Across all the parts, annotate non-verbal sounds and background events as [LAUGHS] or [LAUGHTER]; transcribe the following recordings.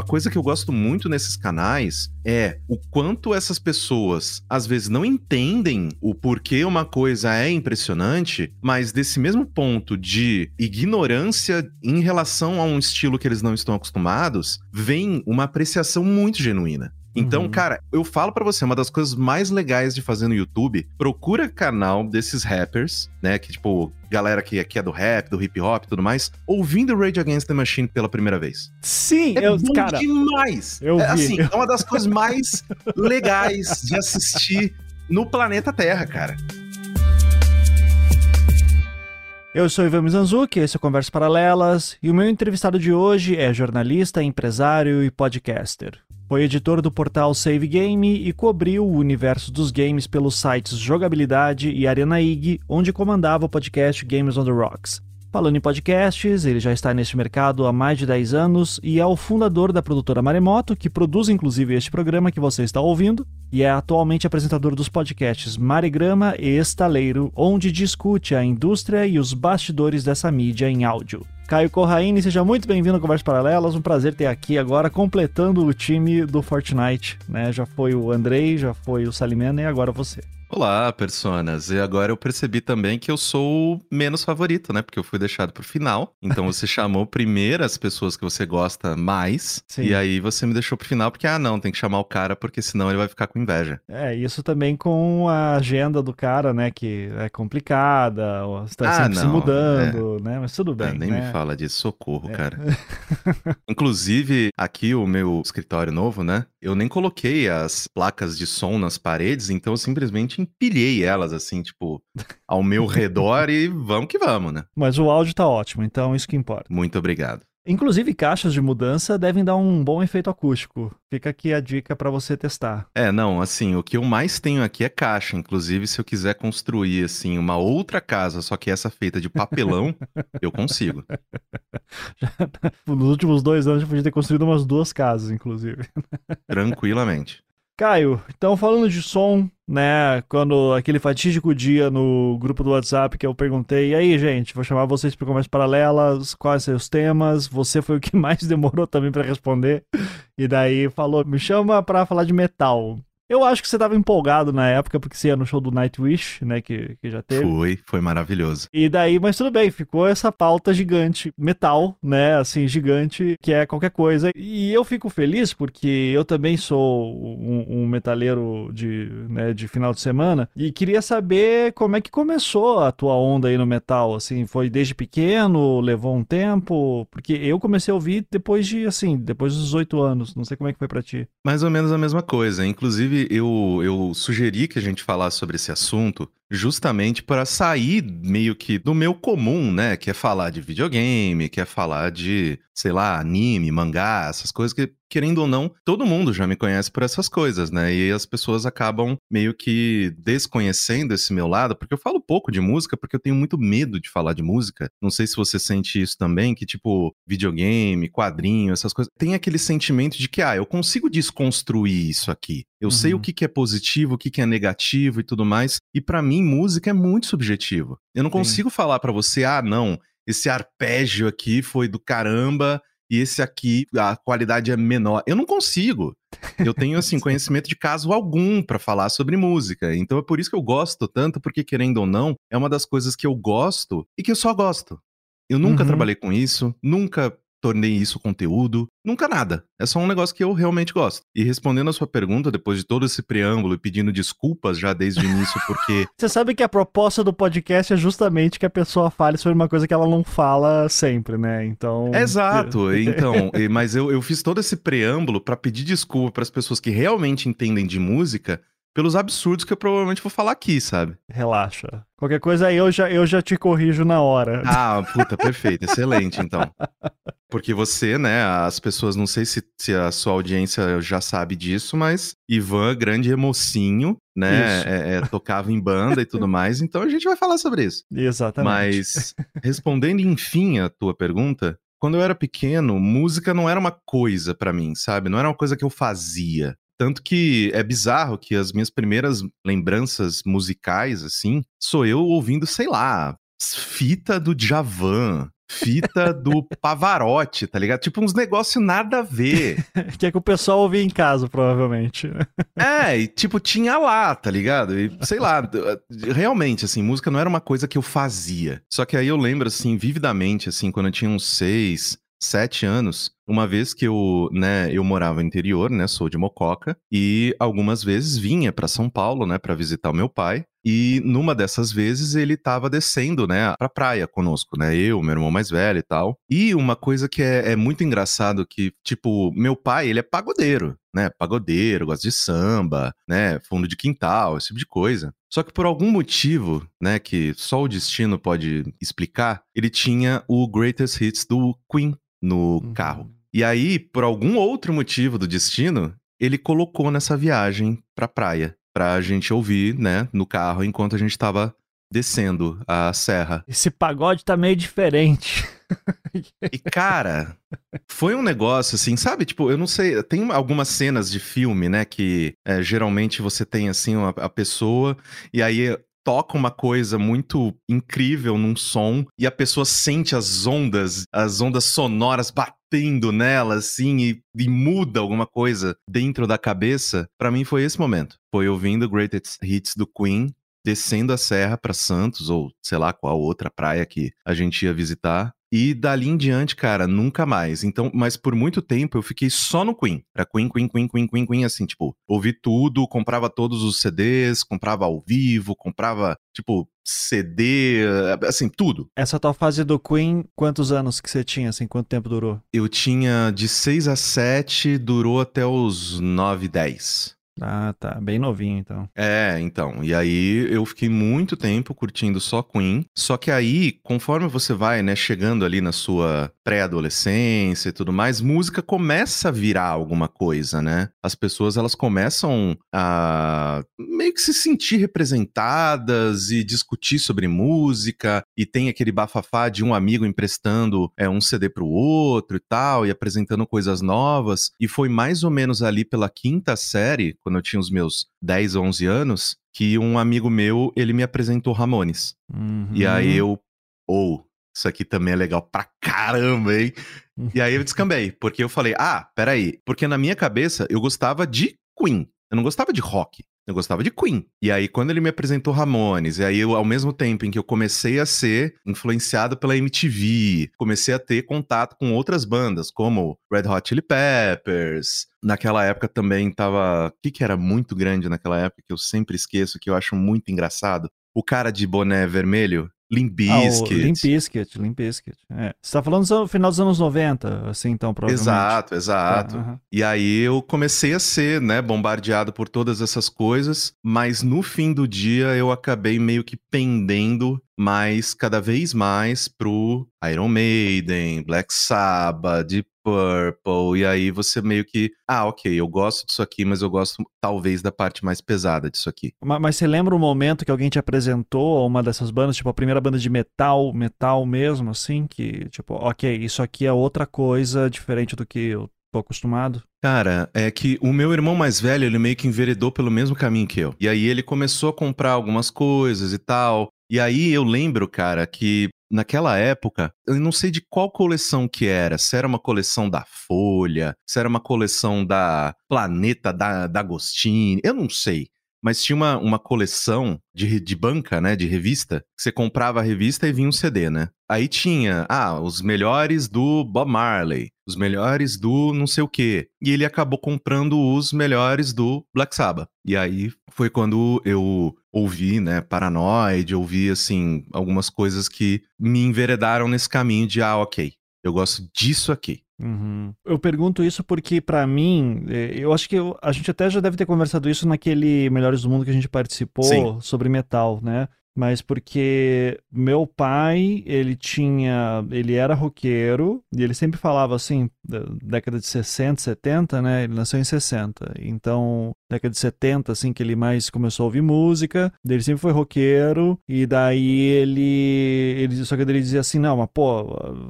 uma coisa que eu gosto muito nesses canais é o quanto essas pessoas às vezes não entendem o porquê uma coisa é impressionante, mas desse mesmo ponto de ignorância em relação a um estilo que eles não estão acostumados, vem uma apreciação muito genuína. Então, Uhum. cara, eu falo pra você, uma das coisas mais legais de fazer no YouTube, procura canal desses rappers, né, que tipo, galera que, que é do rap, do hip hop e tudo mais, ouvindo Rage Against the Machine pela primeira vez. Sim, É eu, bom cara, demais. eu é, vi. assim, é uma das [LAUGHS] coisas mais legais de assistir no planeta Terra, cara. eu sou Ivan Mizanzuki, esse é o Conversas Paralelas, e o meu entrevistado de hoje é jornalista, empresário e podcaster. Foi editor do portal Save Game e cobriu o universo dos games pelos sites Jogabilidade e Arena IG, onde comandava o podcast Games on the Rocks. Falando em podcasts, ele já está neste mercado há mais de 10 anos e é o fundador da produtora Maremoto, que produz inclusive este programa que você está ouvindo, e é atualmente apresentador dos podcasts Marigrama e Estaleiro, onde discute a indústria e os bastidores dessa mídia em áudio. Caio Corraine, seja muito bem-vindo ao Conversas Paralelas, um prazer ter aqui agora completando o time do Fortnite, né? Já foi o Andrei, já foi o Salimena e agora você. Olá, personas. E agora eu percebi também que eu sou o menos favorito, né? Porque eu fui deixado pro final. Então você [LAUGHS] chamou primeiro as pessoas que você gosta mais. Sim. E aí você me deixou pro final porque, ah, não, tem que chamar o cara porque senão ele vai ficar com inveja. É, isso também com a agenda do cara, né? Que é complicada, ó, está Ah, sempre se não, mudando, né? Mas tudo Ah, bem. nem né? me fala disso, socorro, É. cara. [LAUGHS] Inclusive, aqui o meu escritório novo, né? Eu nem coloquei as placas de som nas paredes, então eu simplesmente empilhei elas assim, tipo, ao meu redor e vamos que vamos, né? Mas o áudio tá ótimo, então isso que importa. Muito obrigado. Inclusive, caixas de mudança devem dar um bom efeito acústico. Fica aqui a dica pra você testar. É, não, assim, o que eu mais tenho aqui é caixa. Inclusive, se eu quiser construir, assim, uma outra casa, só que essa feita de papelão, [LAUGHS] eu consigo. Nos últimos dois anos, eu podia ter construído umas duas casas, inclusive. Tranquilamente. Caio, então falando de som, né? Quando aquele fatídico dia no grupo do WhatsApp que eu perguntei, e aí, gente, vou chamar vocês para conversas paralelas, quais os temas? Você foi o que [LAUGHS] mais demorou também para responder. E daí falou, me chama pra falar de metal. Eu acho que você tava empolgado na época, porque você ia no show do Nightwish, né? Que, que já teve. Foi, foi maravilhoso. E daí, mas tudo bem, ficou essa pauta gigante, metal, né, assim, gigante, que é qualquer coisa. E eu fico feliz porque eu também sou um, um metaleiro de, né, de final de semana e queria saber como é que começou a tua onda aí no metal, assim, foi desde pequeno, levou um tempo? Porque eu comecei a ouvir depois de, assim, depois dos 18 anos, não sei como é que foi pra ti. Mais ou menos a mesma coisa. Inclusive, eu, eu sugeri que a gente falasse sobre esse assunto justamente para sair meio que do meu comum, né? Que é falar de videogame, que é falar de, sei lá, anime, mangá, essas coisas que, querendo ou não, todo mundo já me conhece por essas coisas, né? E as pessoas acabam meio que desconhecendo esse meu lado, porque eu falo pouco de música, porque eu tenho muito medo de falar de música. Não sei se você sente isso também, que tipo, videogame, quadrinho, essas coisas, tem aquele sentimento de que, ah, eu consigo desconstruir isso aqui. Eu sei Uhum. o que, que é positivo, o que, que é negativo e tudo mais. E pra mim, música é muito subjetivo. Eu não Sim. consigo falar pra você, ah, não, esse arpégio aqui foi do caramba e esse aqui a qualidade é menor. Eu não consigo. Eu tenho assim [LAUGHS] conhecimento de caso algum pra falar sobre música. Então é por isso que eu gosto tanto, porque querendo ou não, é uma das coisas que eu gosto e que eu só gosto. Eu nunca Uhum. trabalhei com isso, nunca tornei isso conteúdo, nunca nada. É só um negócio que eu realmente gosto. E respondendo a sua pergunta, depois de todo esse preâmbulo e pedindo desculpas já desde o início, porque [LAUGHS] Você sabe que a proposta do podcast é justamente que a pessoa fale sobre uma coisa que ela não fala sempre, né? Então. Exato, [LAUGHS] então, mas eu, eu fiz todo esse preâmbulo pra pedir desculpa para as pessoas que realmente entendem de música pelos absurdos que eu provavelmente vou falar aqui, sabe? Relaxa. Qualquer coisa aí eu já, eu já te corrijo na hora. [LAUGHS] Ah, puta, perfeito, excelente, então. [LAUGHS] Porque você, né, as pessoas, não sei se, se a sua audiência já sabe disso, mas Ivan, grande mocinho, né, é- é, tocava em banda e tudo [LAUGHS] mais, então a gente vai falar sobre isso. Exatamente. Mas, respondendo enfim a tua pergunta, quando eu era pequeno, música não era uma coisa pra mim, sabe? Não era uma coisa que eu fazia. Tanto que é bizarro que as minhas primeiras lembranças musicais, assim, sou eu ouvindo, sei lá, fita do Djavan, fita do [LAUGHS] Pavarotti, tá ligado? Tipo, uns negócios nada a ver. [LAUGHS] que é que o pessoal ouvia em casa, provavelmente. [LAUGHS] é, e tipo, tinha lá, tá ligado? E sei lá, realmente, assim, música não era uma coisa que eu fazia. Só que aí eu lembro, assim, vividamente, assim, quando eu tinha uns seis, sete anos, uma vez que eu, né, eu morava no interior, né, sou de Mococa, e algumas vezes vinha para São Paulo, né, para visitar o meu pai. E numa dessas vezes ele estava descendo, né, pra praia conosco, né, eu, meu irmão mais velho e tal. E uma coisa que é, é muito engraçado que, tipo, meu pai, ele é pagodeiro, né, pagodeiro, gosta de samba, né, fundo de quintal, esse tipo de coisa. Só que por algum motivo, né, que só o destino pode explicar, ele tinha o Greatest Hits do Queen no uhum. carro. E aí, por algum outro motivo do destino, ele colocou nessa viagem pra praia, pra gente ouvir, né, no carro enquanto a gente tava descendo a serra. Esse pagode tá meio diferente. E cara, foi um negócio assim, sabe? Tipo, eu não sei, tem algumas cenas de filme, né, que é, geralmente você tem assim a, a pessoa e aí toca uma coisa muito incrível num som e a pessoa sente as ondas, as ondas sonoras batendo nela, assim, e, e muda alguma coisa dentro da cabeça. Para mim foi esse momento. Foi ouvindo Greatest Hits do Queen, descendo a serra para Santos, ou sei lá qual outra praia que a gente ia visitar. E dali em diante, cara, nunca mais. Então, mas por muito tempo eu fiquei só no Queen. Era Queen, Queen, Queen, Queen, Queen, Queen, assim, tipo, ouvi tudo, comprava todos os CDs, comprava ao vivo, comprava, tipo, CD, assim, tudo. Essa tua fase do Queen, quantos anos que você tinha, assim, quanto tempo durou? Eu tinha de 6 a 7, durou até os 9, 10. Ah, tá. Bem novinho, então. É, então. E aí eu fiquei muito tempo curtindo só Queen. Só que aí, conforme você vai, né, chegando ali na sua pré-adolescência e tudo mais, música começa a virar alguma coisa, né? As pessoas, elas começam a meio que se sentir representadas e discutir sobre música. E tem aquele bafafá de um amigo emprestando é, um CD pro outro e tal, e apresentando coisas novas. E foi mais ou menos ali pela quinta série, quando eu tinha os meus 10, 11 anos, que um amigo meu, ele me apresentou Ramones. Uhum. E aí eu, ou, oh, isso aqui também é legal pra caramba, hein? E aí eu descambei, porque eu falei, ah, peraí, porque na minha cabeça eu gostava de Queen, eu não gostava de rock. Eu gostava de Queen. E aí, quando ele me apresentou Ramones, e aí eu, ao mesmo tempo em que eu comecei a ser influenciado pela MTV, comecei a ter contato com outras bandas, como Red Hot Chili Peppers. Naquela época também tava. O que, que era muito grande naquela época que eu sempre esqueço, que eu acho muito engraçado? O cara de boné vermelho, Limp Bizkit. Ah, Limp Bizkit, Limp Bizkit. É. Você tá falando no final dos anos 90, assim, então, provavelmente. Exato, exato. É, E aí eu comecei a ser, né, bombardeado por todas essas coisas, mas no fim do dia eu acabei meio que pendendo mais, cada vez mais pro Iron Maiden, Black Sabbath, Deep Purple, e aí você meio que, ah, ok, eu gosto disso aqui, mas eu gosto talvez da parte mais pesada disso aqui. Mas, mas você lembra o momento que alguém te apresentou uma dessas bandas, tipo a primeira banda de metal, metal mesmo, assim, que, tipo, ok, isso aqui é outra coisa diferente do que eu tô acostumado? Cara, é que o meu irmão mais velho, ele meio que enveredou pelo mesmo caminho que eu. E aí ele começou a comprar algumas coisas e tal. E aí eu lembro, cara, que naquela época, eu não sei de qual coleção que era, se era uma coleção da Folha, se era uma coleção da Planeta da, da Agostini, eu não sei. Mas tinha uma, uma coleção de, de banca, né? De revista. Você comprava a revista e vinha um CD, né? Aí tinha, ah, os melhores do Bob Marley, os melhores do não sei o quê. E ele acabou comprando os melhores do Black Sabbath. E aí foi quando eu ouvi, né, Paranoid, ouvi, assim, algumas coisas que me enveredaram nesse caminho de, ah, ok, eu gosto disso aqui. Uhum. Eu pergunto isso porque, para mim, é, eu acho que eu, a gente até já deve ter conversado isso naquele Melhores do Mundo que a gente participou Sim. sobre metal, né? Mas porque meu pai, ele tinha, ele era roqueiro e ele sempre falava assim, da década de 60, 70, né? Ele nasceu em 60. Então, década de 70 assim que ele mais começou a ouvir música, ele sempre foi roqueiro e daí ele ele só que ele dizia assim, não, mas pô,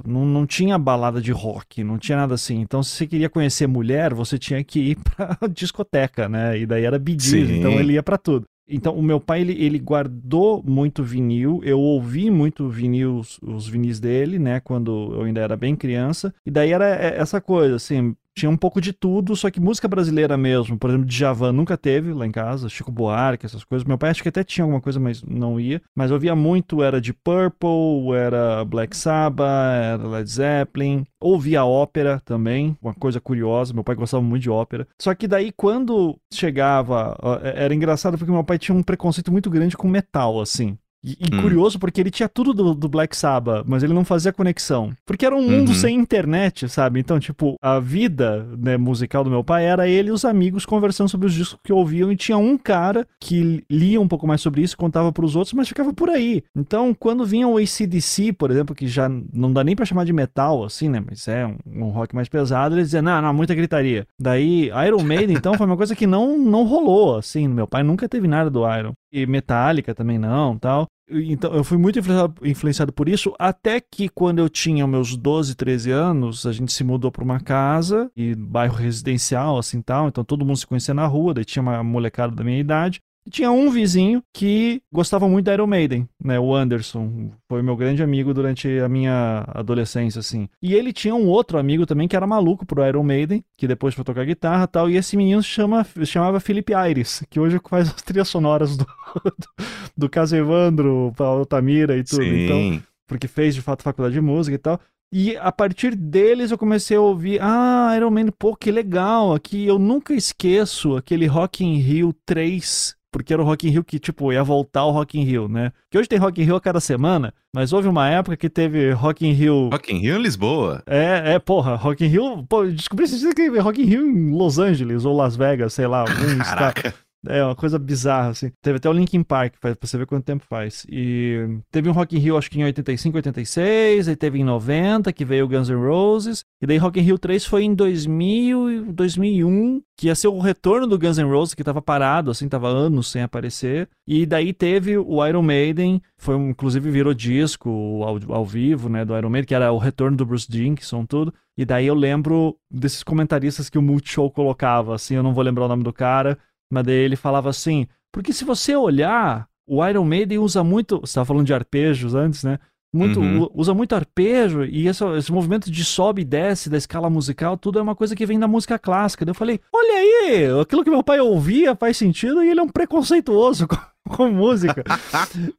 não, não tinha balada de rock, não tinha nada assim. Então, se você queria conhecer mulher, você tinha que ir pra [LAUGHS] discoteca, né? E daí era Bee então ele ia para tudo. Então, o meu pai, ele, ele guardou muito vinil, eu ouvi muito vinil, os, os vinis dele, né, quando eu ainda era bem criança, e daí era é, essa coisa, assim, tinha um pouco de tudo, só que música brasileira mesmo, por exemplo, Djavan nunca teve lá em casa, Chico Buarque, essas coisas. Meu pai acho que até tinha alguma coisa, mas não ia. Mas eu via muito, era de Purple, era Black Sabbath, era Led Zeppelin. Ouvia ópera também, uma coisa curiosa, meu pai gostava muito de ópera. Só que daí quando chegava, era engraçado porque meu pai tinha um preconceito muito grande com metal, assim. E, e hum. curioso porque ele tinha tudo do, do, Black Sabbath, mas ele não fazia conexão. Porque era um mundo uhum. sem internet, sabe? Então, tipo, a vida né, musical do meu pai era ele e os amigos conversando sobre os discos que ouviam. E tinha um cara que lia um pouco mais sobre isso, contava para os outros, mas ficava por aí. Então, quando vinha o ACDC, por exemplo, que já não dá nem para chamar de metal, assim, né? Mas é um, um rock mais pesado, eles diziam, não, não, muita gritaria. Daí, Iron Maiden, então, foi uma coisa que não, não rolou, assim. Meu pai nunca teve nada do Iron e Metallica também não, tal. Então, eu fui muito influenciado, influenciado, por isso, até que quando eu tinha meus 12, 13 anos, a gente se mudou para uma casa, e bairro residencial, assim, tal, então todo mundo se conhecia na rua, daí tinha uma molecada da minha idade, tinha um vizinho que gostava muito da Iron Maiden, né? O Anderson. Foi meu grande amigo durante a minha adolescência, assim. E ele tinha um outro amigo também que era maluco pro Iron Maiden, que depois foi tocar guitarra e tal. E esse menino se chama, chamava Felipe Aires, que hoje faz as trilhas sonoras do, do, [LAUGHS] do Caso Evandro, Altamira e tudo. Sim. Então, porque fez de fato faculdade de música e tal. E a partir deles eu comecei a ouvir, ah, Iron Man, pô, que legal, aqui eu nunca esqueço aquele Rock in Rio 3 porque era o Rock in Rio que, tipo, ia voltar o Rock in Rio, né? Que hoje tem Rock in Rio a cada semana, mas houve uma época que teve Rock in Rio... Rock in Rio em Lisboa. É, é, porra, Rock in Rio... Pô, descobri que Rock in Rio em Los Angeles ou Las Vegas, sei lá, algum [LAUGHS] Caraca. É uma coisa bizarra, assim. Teve até o Linkin Park, pra você ver quanto tempo faz. E teve um Rock in Rio, acho que em 85, 86, aí teve em 90, que veio o Guns N' Roses. E daí Rock in Rio 3 foi em 2000, 2001, que ia ser o retorno do Guns N' Roses, que tava parado, assim, tava anos sem aparecer. E daí teve o Iron Maiden, foi inclusive virou disco ao, ao vivo, né, do Iron Maiden, que era o retorno do Bruce Dickinson, tudo. E daí eu lembro desses comentaristas que o Multishow colocava, assim, eu não vou lembrar o nome do cara, mas daí ele falava assim, porque se você olhar, o Iron Maiden usa muito, você estava falando de arpejos antes, né? Muito, uhum. usa muito arpejo e esse, esse, movimento de sobe e desce da escala musical, tudo é uma coisa que vem da música clássica. Daí eu falei, olha aí, aquilo que meu pai ouvia faz sentido e ele é um preconceituoso [LAUGHS] [LAUGHS] com música.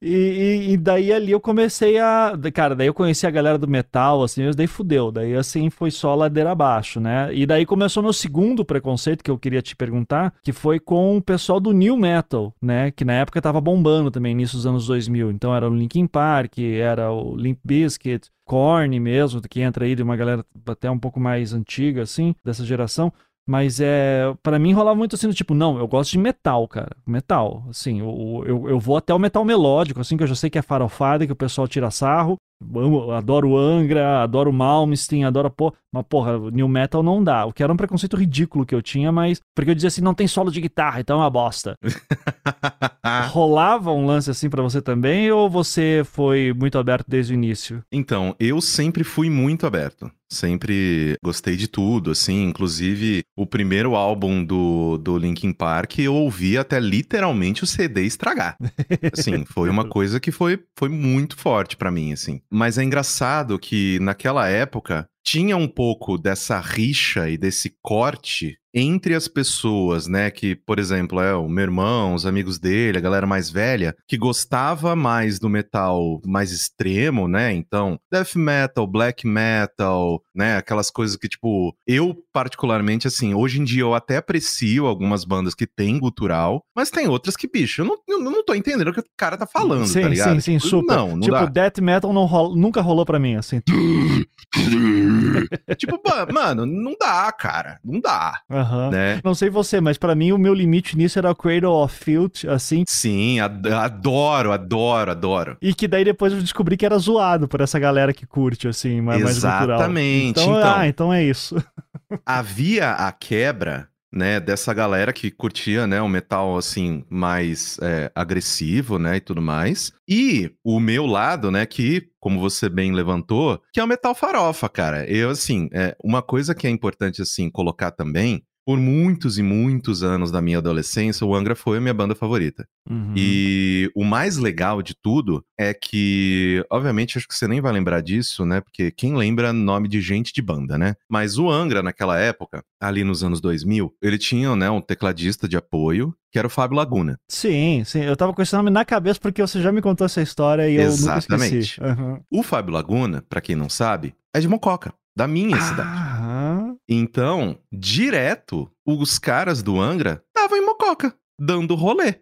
e, e, e, daí ali eu comecei a. Cara, daí eu conheci a galera do metal, assim, daí fudeu. Daí assim foi só ladeira abaixo, né? E daí começou meu segundo preconceito que eu queria te perguntar, que foi com o pessoal do New Metal, né? Que na época tava bombando também, início dos anos 2000. Então era o Linkin Park, era o Limp Bizkit, Korn mesmo, que entra aí de uma galera até um pouco mais antiga, assim, dessa geração. Mas é. para mim rolava muito assim, do tipo, não, eu gosto de metal, cara. Metal. Assim, eu, eu, eu vou até o metal melódico, assim, que eu já sei que é farofada, que o pessoal tira sarro. Amo, adoro Angra, adoro Malmsteen, adoro. Pô, mas porra, New Metal não dá. O que era um preconceito ridículo que eu tinha, mas. Porque eu dizia assim, não tem solo de guitarra, então é uma bosta. [LAUGHS] Rolava um lance assim para você também, ou você foi muito aberto desde o início? Então, eu sempre fui muito aberto. Sempre gostei de tudo, assim, inclusive o primeiro álbum do, do Linkin Park eu ouvi até literalmente o CD estragar. Assim, [LAUGHS] foi uma coisa que foi, foi muito forte para mim, assim. Mas é engraçado que naquela época tinha um pouco dessa rixa e desse corte entre as pessoas, né, que, por exemplo, é o meu irmão, os amigos dele, a galera mais velha, que gostava mais do metal mais extremo, né? Então, death metal, black metal, né, aquelas coisas que tipo, eu particularmente assim, hoje em dia eu até aprecio algumas bandas que tem gutural, mas tem outras que, bicho, eu não, eu não tô entendendo o que o cara tá falando, sim, tá ligado? Sim, sim, tipo, super. Não, não tipo, dá. death metal não rola, nunca rolou para mim assim. [LAUGHS] tipo, mano, não dá, cara. Não dá. Uhum. Né? Não sei você, mas para mim o meu limite nisso era o Cradle of Filth, assim. Sim, adoro, adoro, adoro. E que daí depois eu descobri que era zoado por essa galera que curte, assim, mais, Exatamente. mais Então, então, ah, então é isso. [LAUGHS] havia a quebra né, dessa galera que curtia, né, o metal, assim, mais é, agressivo, né, e tudo mais. E o meu lado, né, que, como você bem levantou, que é o metal farofa, cara. Eu, assim, é, uma coisa que é importante, assim, colocar também por muitos e muitos anos da minha adolescência, o Angra foi a minha banda favorita. Uhum. E o mais legal de tudo é que, obviamente, acho que você nem vai lembrar disso, né? Porque quem lembra nome de gente de banda, né? Mas o Angra, naquela época, ali nos anos 2000, ele tinha, né, um tecladista de apoio, que era o Fábio Laguna. Sim, sim. Eu tava com esse nome na cabeça porque você já me contou essa história e eu Exatamente. nunca esqueci. Uhum. O Fábio Laguna, pra quem não sabe, é de Mococa, da minha cidade. Então, direto, os caras do Angra estavam em Mococa, dando rolê.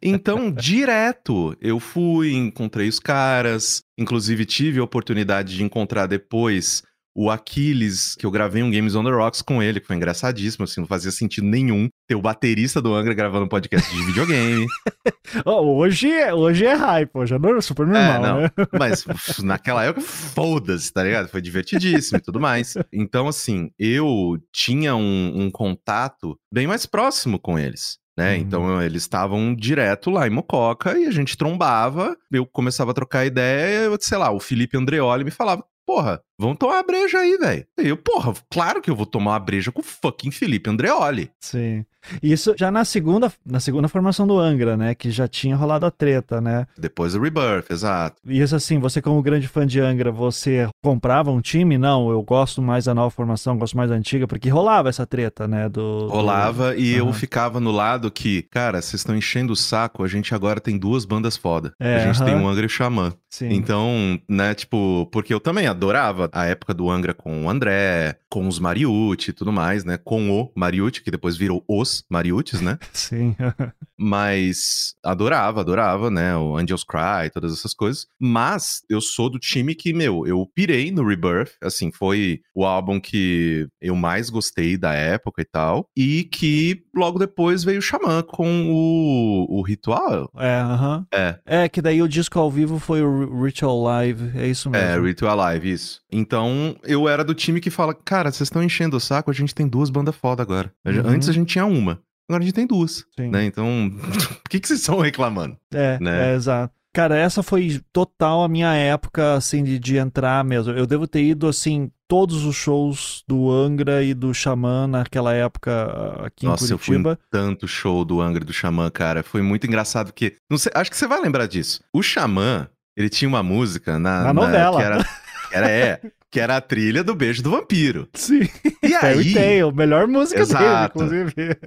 Então, [LAUGHS] direto, eu fui, encontrei os caras, inclusive tive a oportunidade de encontrar depois o Aquiles, que eu gravei um Games on the Rocks com ele, que foi engraçadíssimo, assim, não fazia sentido nenhum ter o baterista do Angra gravando um podcast de videogame. [LAUGHS] Ó, hoje, é, hoje é hype, hoje é super normal, É, não. né? [LAUGHS] Mas uf, naquela época, foda-se, tá ligado? Foi divertidíssimo e tudo mais. Então, assim, eu tinha um, um contato bem mais próximo com eles. Né? Uhum. Então eles estavam direto lá em Mococa e a gente trombava, eu começava a trocar ideia, eu, sei lá, o Felipe Andreoli me falava, porra, vamos tomar uma breja aí, velho. Eu, porra, claro que eu vou tomar uma breja com o fucking Felipe Andreoli. Sim. Isso já na segunda, na segunda formação do Angra, né? Que já tinha rolado a treta, né? Depois do Rebirth, exato. E isso assim, você como grande fã de Angra, você comprava um time? Não, eu gosto mais da nova formação, gosto mais da antiga, porque rolava essa treta, né? Do, do- Rolava e eu Aham. ficava no lado que, cara, vocês estão enchendo o saco, a gente agora tem duas bandas foda. É, a gente tem aham. o Angra e o Xamã. Sim. Então, né, tipo, porque eu também adorava a época do Angra com o André, com os Mariucci e tudo mais, né? Com o Mariucci, que depois virou os Mariuccis, né? [LAUGHS] Sim. [LAUGHS] Mas adorava, adorava, né? O Angels Cry, todas essas coisas. Mas eu sou do time que, meu, eu pirei no Rebirth. Assim, foi o álbum que eu mais gostei da época e tal. E que logo depois veio o Xamã com o, o Ritual. é, aham. É, É, que daí o disco ao vivo foi o Ritual Live, é isso mesmo. É, Ritual Live, isso. Então, eu era do time que fala, cara, vocês estão enchendo o saco, a gente tem duas bandas foda agora. Uhum. Antes a gente tinha uma, agora a gente tem duas, né? Então, [LAUGHS] por que que vocês estão reclamando? É, né? é, exato. Cara, essa foi total a minha época, assim, de, de entrar mesmo. Eu devo ter ido, assim, todos os shows do Angra e do Xamã naquela época ah, aqui Nossa, em eu fui em Curitiba. tanto show do Angra e do Xamã, cara. Foi muito engraçado, porque, não sei, acho que você vai lembrar disso. O Xamã, ele tinha uma música na... Na novela. que era, [LAUGHS] que era, é, que era a trilha do Beijo do Vampiro. Sim. E [LAUGHS] Fairy aí... Tail, melhor música Exato. dele, inclusive.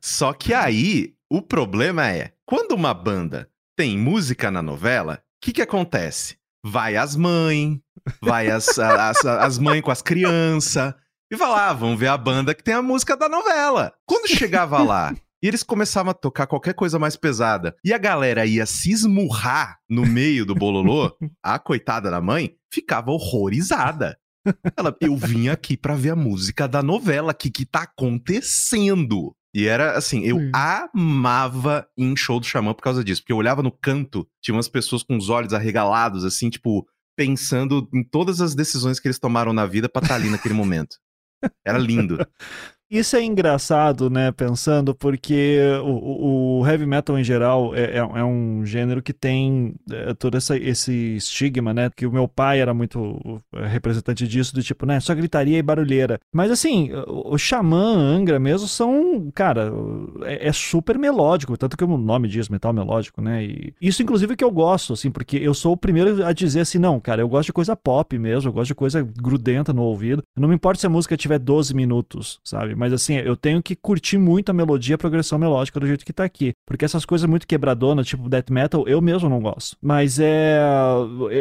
Só que aí, o problema é, quando uma banda tem música na novela, o que que acontece? Vai as mães, vai as, as, as mães com as crianças, e fala, ah, vamos ver a banda que tem a música da novela. Quando chegava lá, e eles começavam a tocar qualquer coisa mais pesada, e a galera ia se esmurrar no meio do bololô, [LAUGHS] a coitada da mãe ficava horrorizada. Ela, eu vim aqui pra ver a música da novela, o que que tá acontecendo? E era assim, eu amava ir em show do Xamã por causa disso, porque eu olhava no canto, tinha umas pessoas com os olhos arregalados, assim, tipo, pensando em todas as decisões que eles tomaram na vida pra estar ali naquele momento. Era lindo. [LAUGHS] Isso é engraçado, né, pensando, porque o, o- heavy metal em geral é, é- é um gênero que tem é, todo essa- esse estigma, né, que o meu pai era muito é, representante disso, do tipo, né, só gritaria e barulheira. Mas assim, o, o Xamã, Angra mesmo são, cara, é, é super melódico, tanto que o nome diz metal melódico, né, e isso inclusive que eu gosto, assim, porque eu sou o primeiro a dizer assim, não, cara, eu gosto de coisa pop mesmo, eu gosto de coisa grudenta no ouvido, não me importa se a música tiver 12 minutos, sabe, mas assim, eu tenho que curtir muito a melodia, a progressão melódica do jeito que tá aqui. Porque essas coisas muito quebradonas, tipo death metal, eu mesmo não gosto. Mas é.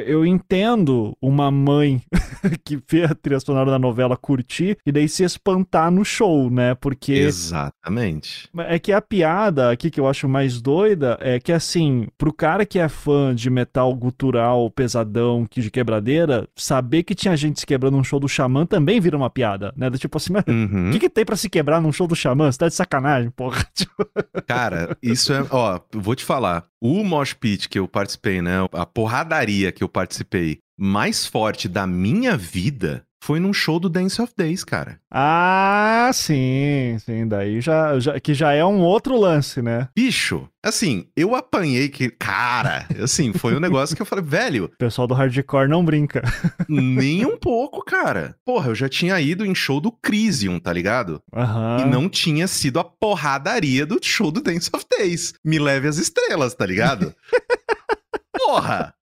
eu- entendo uma mãe [LAUGHS] que vê a trilha sonora da novela curtir e daí se espantar no show, né? Porque. Exatamente. É que a piada aqui que eu acho mais doida é que, assim, pro cara que é fã de metal gutural pesadão, que de quebradeira, saber que tinha gente se quebrando num show do Xamã também vira uma piada, né? Tipo assim, mas Uhum. o que, que tem pra se quebrar num show do Xamã? Você tá de sacanagem, porra. [LAUGHS] Tipo, Cara, isso é. Ó, vou te falar. O Mosh Pit que eu participei, né? A porradaria que eu participei mais forte da minha vida foi num show do Dance of Days, cara. Ah, sim, sim. Daí já, já que já é um outro lance, né? Bicho, assim, eu apanhei que. Cara, assim, foi um negócio que eu falei, velho. O pessoal do hardcore não brinca. nem um pouco, cara. Porra, eu já tinha ido em show do Crisium, tá ligado? Aham. E não tinha sido a porradaria do show do Dance of Days. Me leve as estrelas, tá ligado? [LAUGHS] Porra!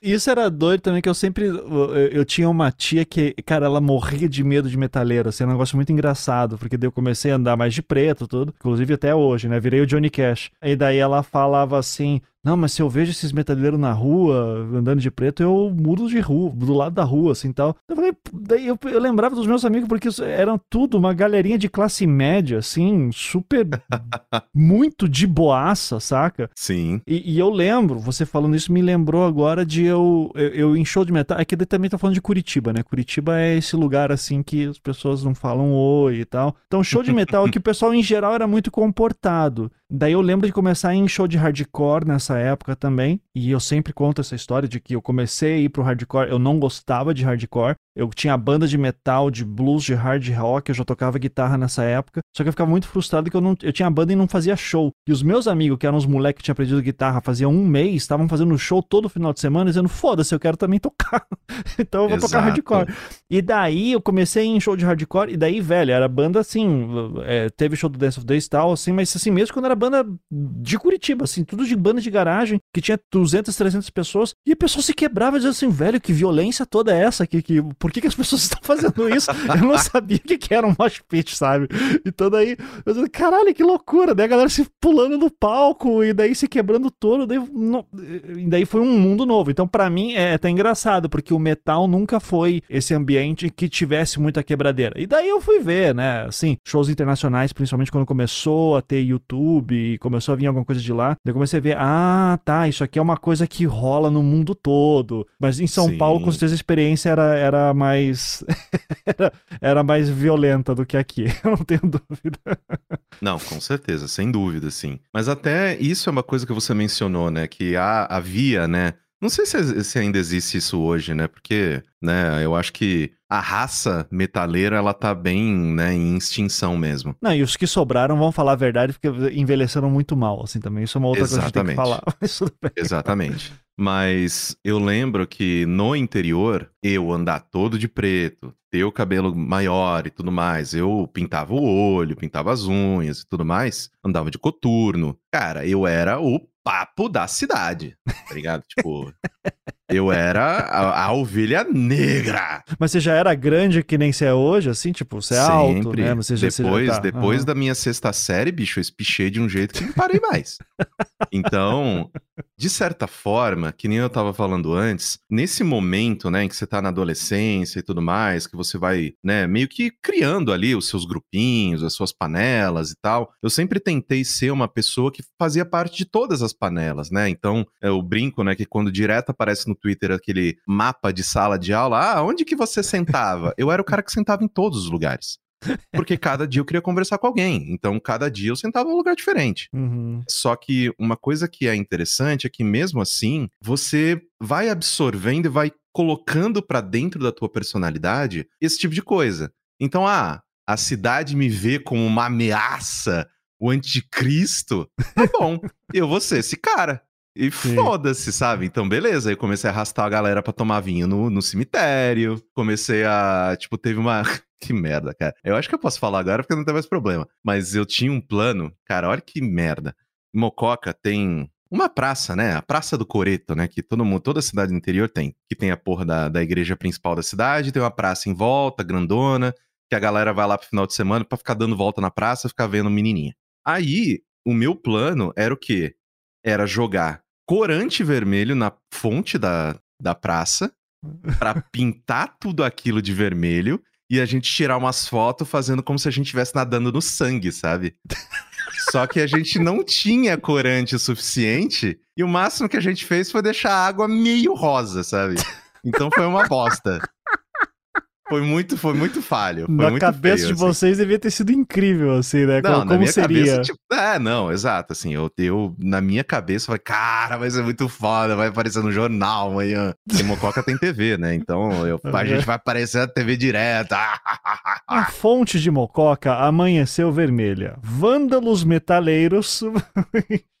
Isso era doido também, que eu sempre. Eu, eu tinha uma tia que, cara, ela morria de medo de metaleiro, assim, é um negócio muito engraçado, porque daí eu comecei a andar mais de preto, tudo, inclusive até hoje, né? Virei o Johnny Cash. E daí ela falava assim: não, mas se eu vejo esses metaleiros na rua, andando de preto, eu mudo de rua, do lado da rua, assim, tal. Eu falei, daí eu, eu lembrava dos meus amigos, porque eram tudo uma galerinha de classe média, assim, super, [LAUGHS] muito de boaça, saca? Sim. E, e, eu lembro, você falando isso me lembrou agora de eu, eu, eu em show de metal, é que também tá falando de Curitiba, né? Curitiba é esse lugar, assim, que as pessoas não falam oi e tal. Então, show de metal é [LAUGHS] que o pessoal, em geral, era muito comportado. Daí eu lembro de começar em show de hardcore nessa época também, e eu sempre conto essa história de que eu comecei a ir pro hardcore, eu não gostava de hardcore, eu tinha banda de metal, de blues, de hard rock, eu já tocava guitarra nessa época. Só que eu ficava muito frustrado que eu não eu tinha banda e não fazia show. E os meus amigos, que eram os moleques que tinham aprendido guitarra fazia um mês, estavam fazendo show todo final de semana, dizendo: foda-se, eu quero também [LAUGHS] tocar. então eu vou Exato. tocar hardcore. E daí eu comecei em show de hardcore, e daí, velho, era banda assim. É, teve show do Dance of Days e tal, assim, mas assim, mesmo quando era banda de Curitiba, assim, tudo de banda de garagem, que tinha 200, 300 pessoas, e a pessoa se quebrava dizendo assim: velho, que violência toda é essa? Que, que, por que, que as pessoas [LAUGHS] estão fazendo isso? eu não sabia o que, que era um mosh pit, sabe? Então daí, eu disse, caralho, que loucura! Daí a galera se pulando no palco e daí se quebrando todo, daí, não, e daí foi um mundo novo. Então para mim é até engraçado, porque o metal nunca foi esse ambiente que tivesse muita quebradeira. E daí eu fui ver, né, assim, shows internacionais, principalmente quando começou a ter YouTube e começou a vir alguma coisa de lá. Daí eu comecei a ver, ah, tá, isso aqui é uma coisa que rola no mundo todo. Mas em São Sim. Paulo, com certeza, a experiência era, era mais. [LAUGHS] era, era mais violenta do que aqui, [LAUGHS] eu não tenho dúvida. Não, com certeza, sem dúvida, sim. Mas até isso é uma coisa que você mencionou, né? Que há, havia, né? Não sei se, se, ainda existe isso hoje, né? Porque, né, eu acho que a raça metaleira, ela tá bem, né, em extinção mesmo. Não, e os que sobraram vão falar a verdade porque envelheceram muito mal, assim, também. Isso é uma outra Exatamente. coisa que tem que falar. [LAUGHS] Exatamente. Mas eu lembro que no interior, eu andar todo de preto, ter o cabelo maior e tudo mais, eu pintava o olho, pintava as unhas e tudo mais, andava de coturno. Cara, eu era o papo da cidade, tá ligado? [LAUGHS] tipo, eu era a, a, ovelha negra. Mas você já era grande que nem você é hoje, assim? Tipo, você é Sempre. alto, né? Você já, depois já tá. depois uhum. da minha sexta série, bicho, eu espichei de um jeito que não parei mais. então, de certa forma, que nem eu tava falando antes, nesse momento, né, em que você tá na adolescência e tudo mais, que você vai, né, meio que criando ali os seus grupinhos, as suas panelas e tal, eu sempre tentei ser uma pessoa que fazia parte de todas as panelas, né? Então, eu brinco, né, que quando direto aparece no Twitter aquele mapa de sala de aula, ah, onde que você sentava? eu era o cara que sentava em todos os lugares. Porque cada dia eu queria conversar com alguém. Então, cada dia eu sentava em um lugar diferente. Uhum. Só que uma coisa que é interessante é que, mesmo assim, você vai absorvendo e vai colocando para dentro da tua personalidade esse tipo de coisa. Então, ah, a cidade me vê como uma ameaça, o anticristo. Tá bom, eu vou ser esse cara. E foda-se, sabe? Então, beleza. Aí eu comecei a arrastar a galera pra tomar vinho no, no cemitério. Comecei a. Tipo, teve uma. Que merda, cara. Eu acho que eu posso falar agora porque não tem mais problema. Mas eu tinha um plano. Cara, olha que merda. Mococa tem uma praça, né? A Praça do Coreto, né? Que todo mundo, toda cidade do interior tem. Que tem a porra da, da igreja principal da cidade, tem uma praça em volta, grandona, que a galera vai lá pro final de semana pra ficar dando volta na praça ficar vendo menininha. Aí, o meu plano era o quê? Era jogar corante vermelho na fonte da, da praça para pintar tudo aquilo de vermelho e a gente tirar umas fotos fazendo como se a gente estivesse nadando no sangue, sabe? Só que a gente não tinha corante o suficiente e o máximo que a gente fez foi deixar a água meio rosa, sabe? Então foi uma bosta. Foi muito, foi muito falho. Foi na muito cabeça feio, de assim. vocês devia ter sido incrível, assim, né? Não, como na minha seria? cabeça, tipo, é, não, exato, assim, eu, eu, na minha cabeça, falei, cara, vai ser muito foda, vai aparecer no jornal amanhã, porque Mococa tem TV, né, então eu- [LAUGHS] a Uhum. gente vai aparecer na TV direta, [LAUGHS] A fonte de Mococa amanheceu vermelha. Vândalos metaleiros.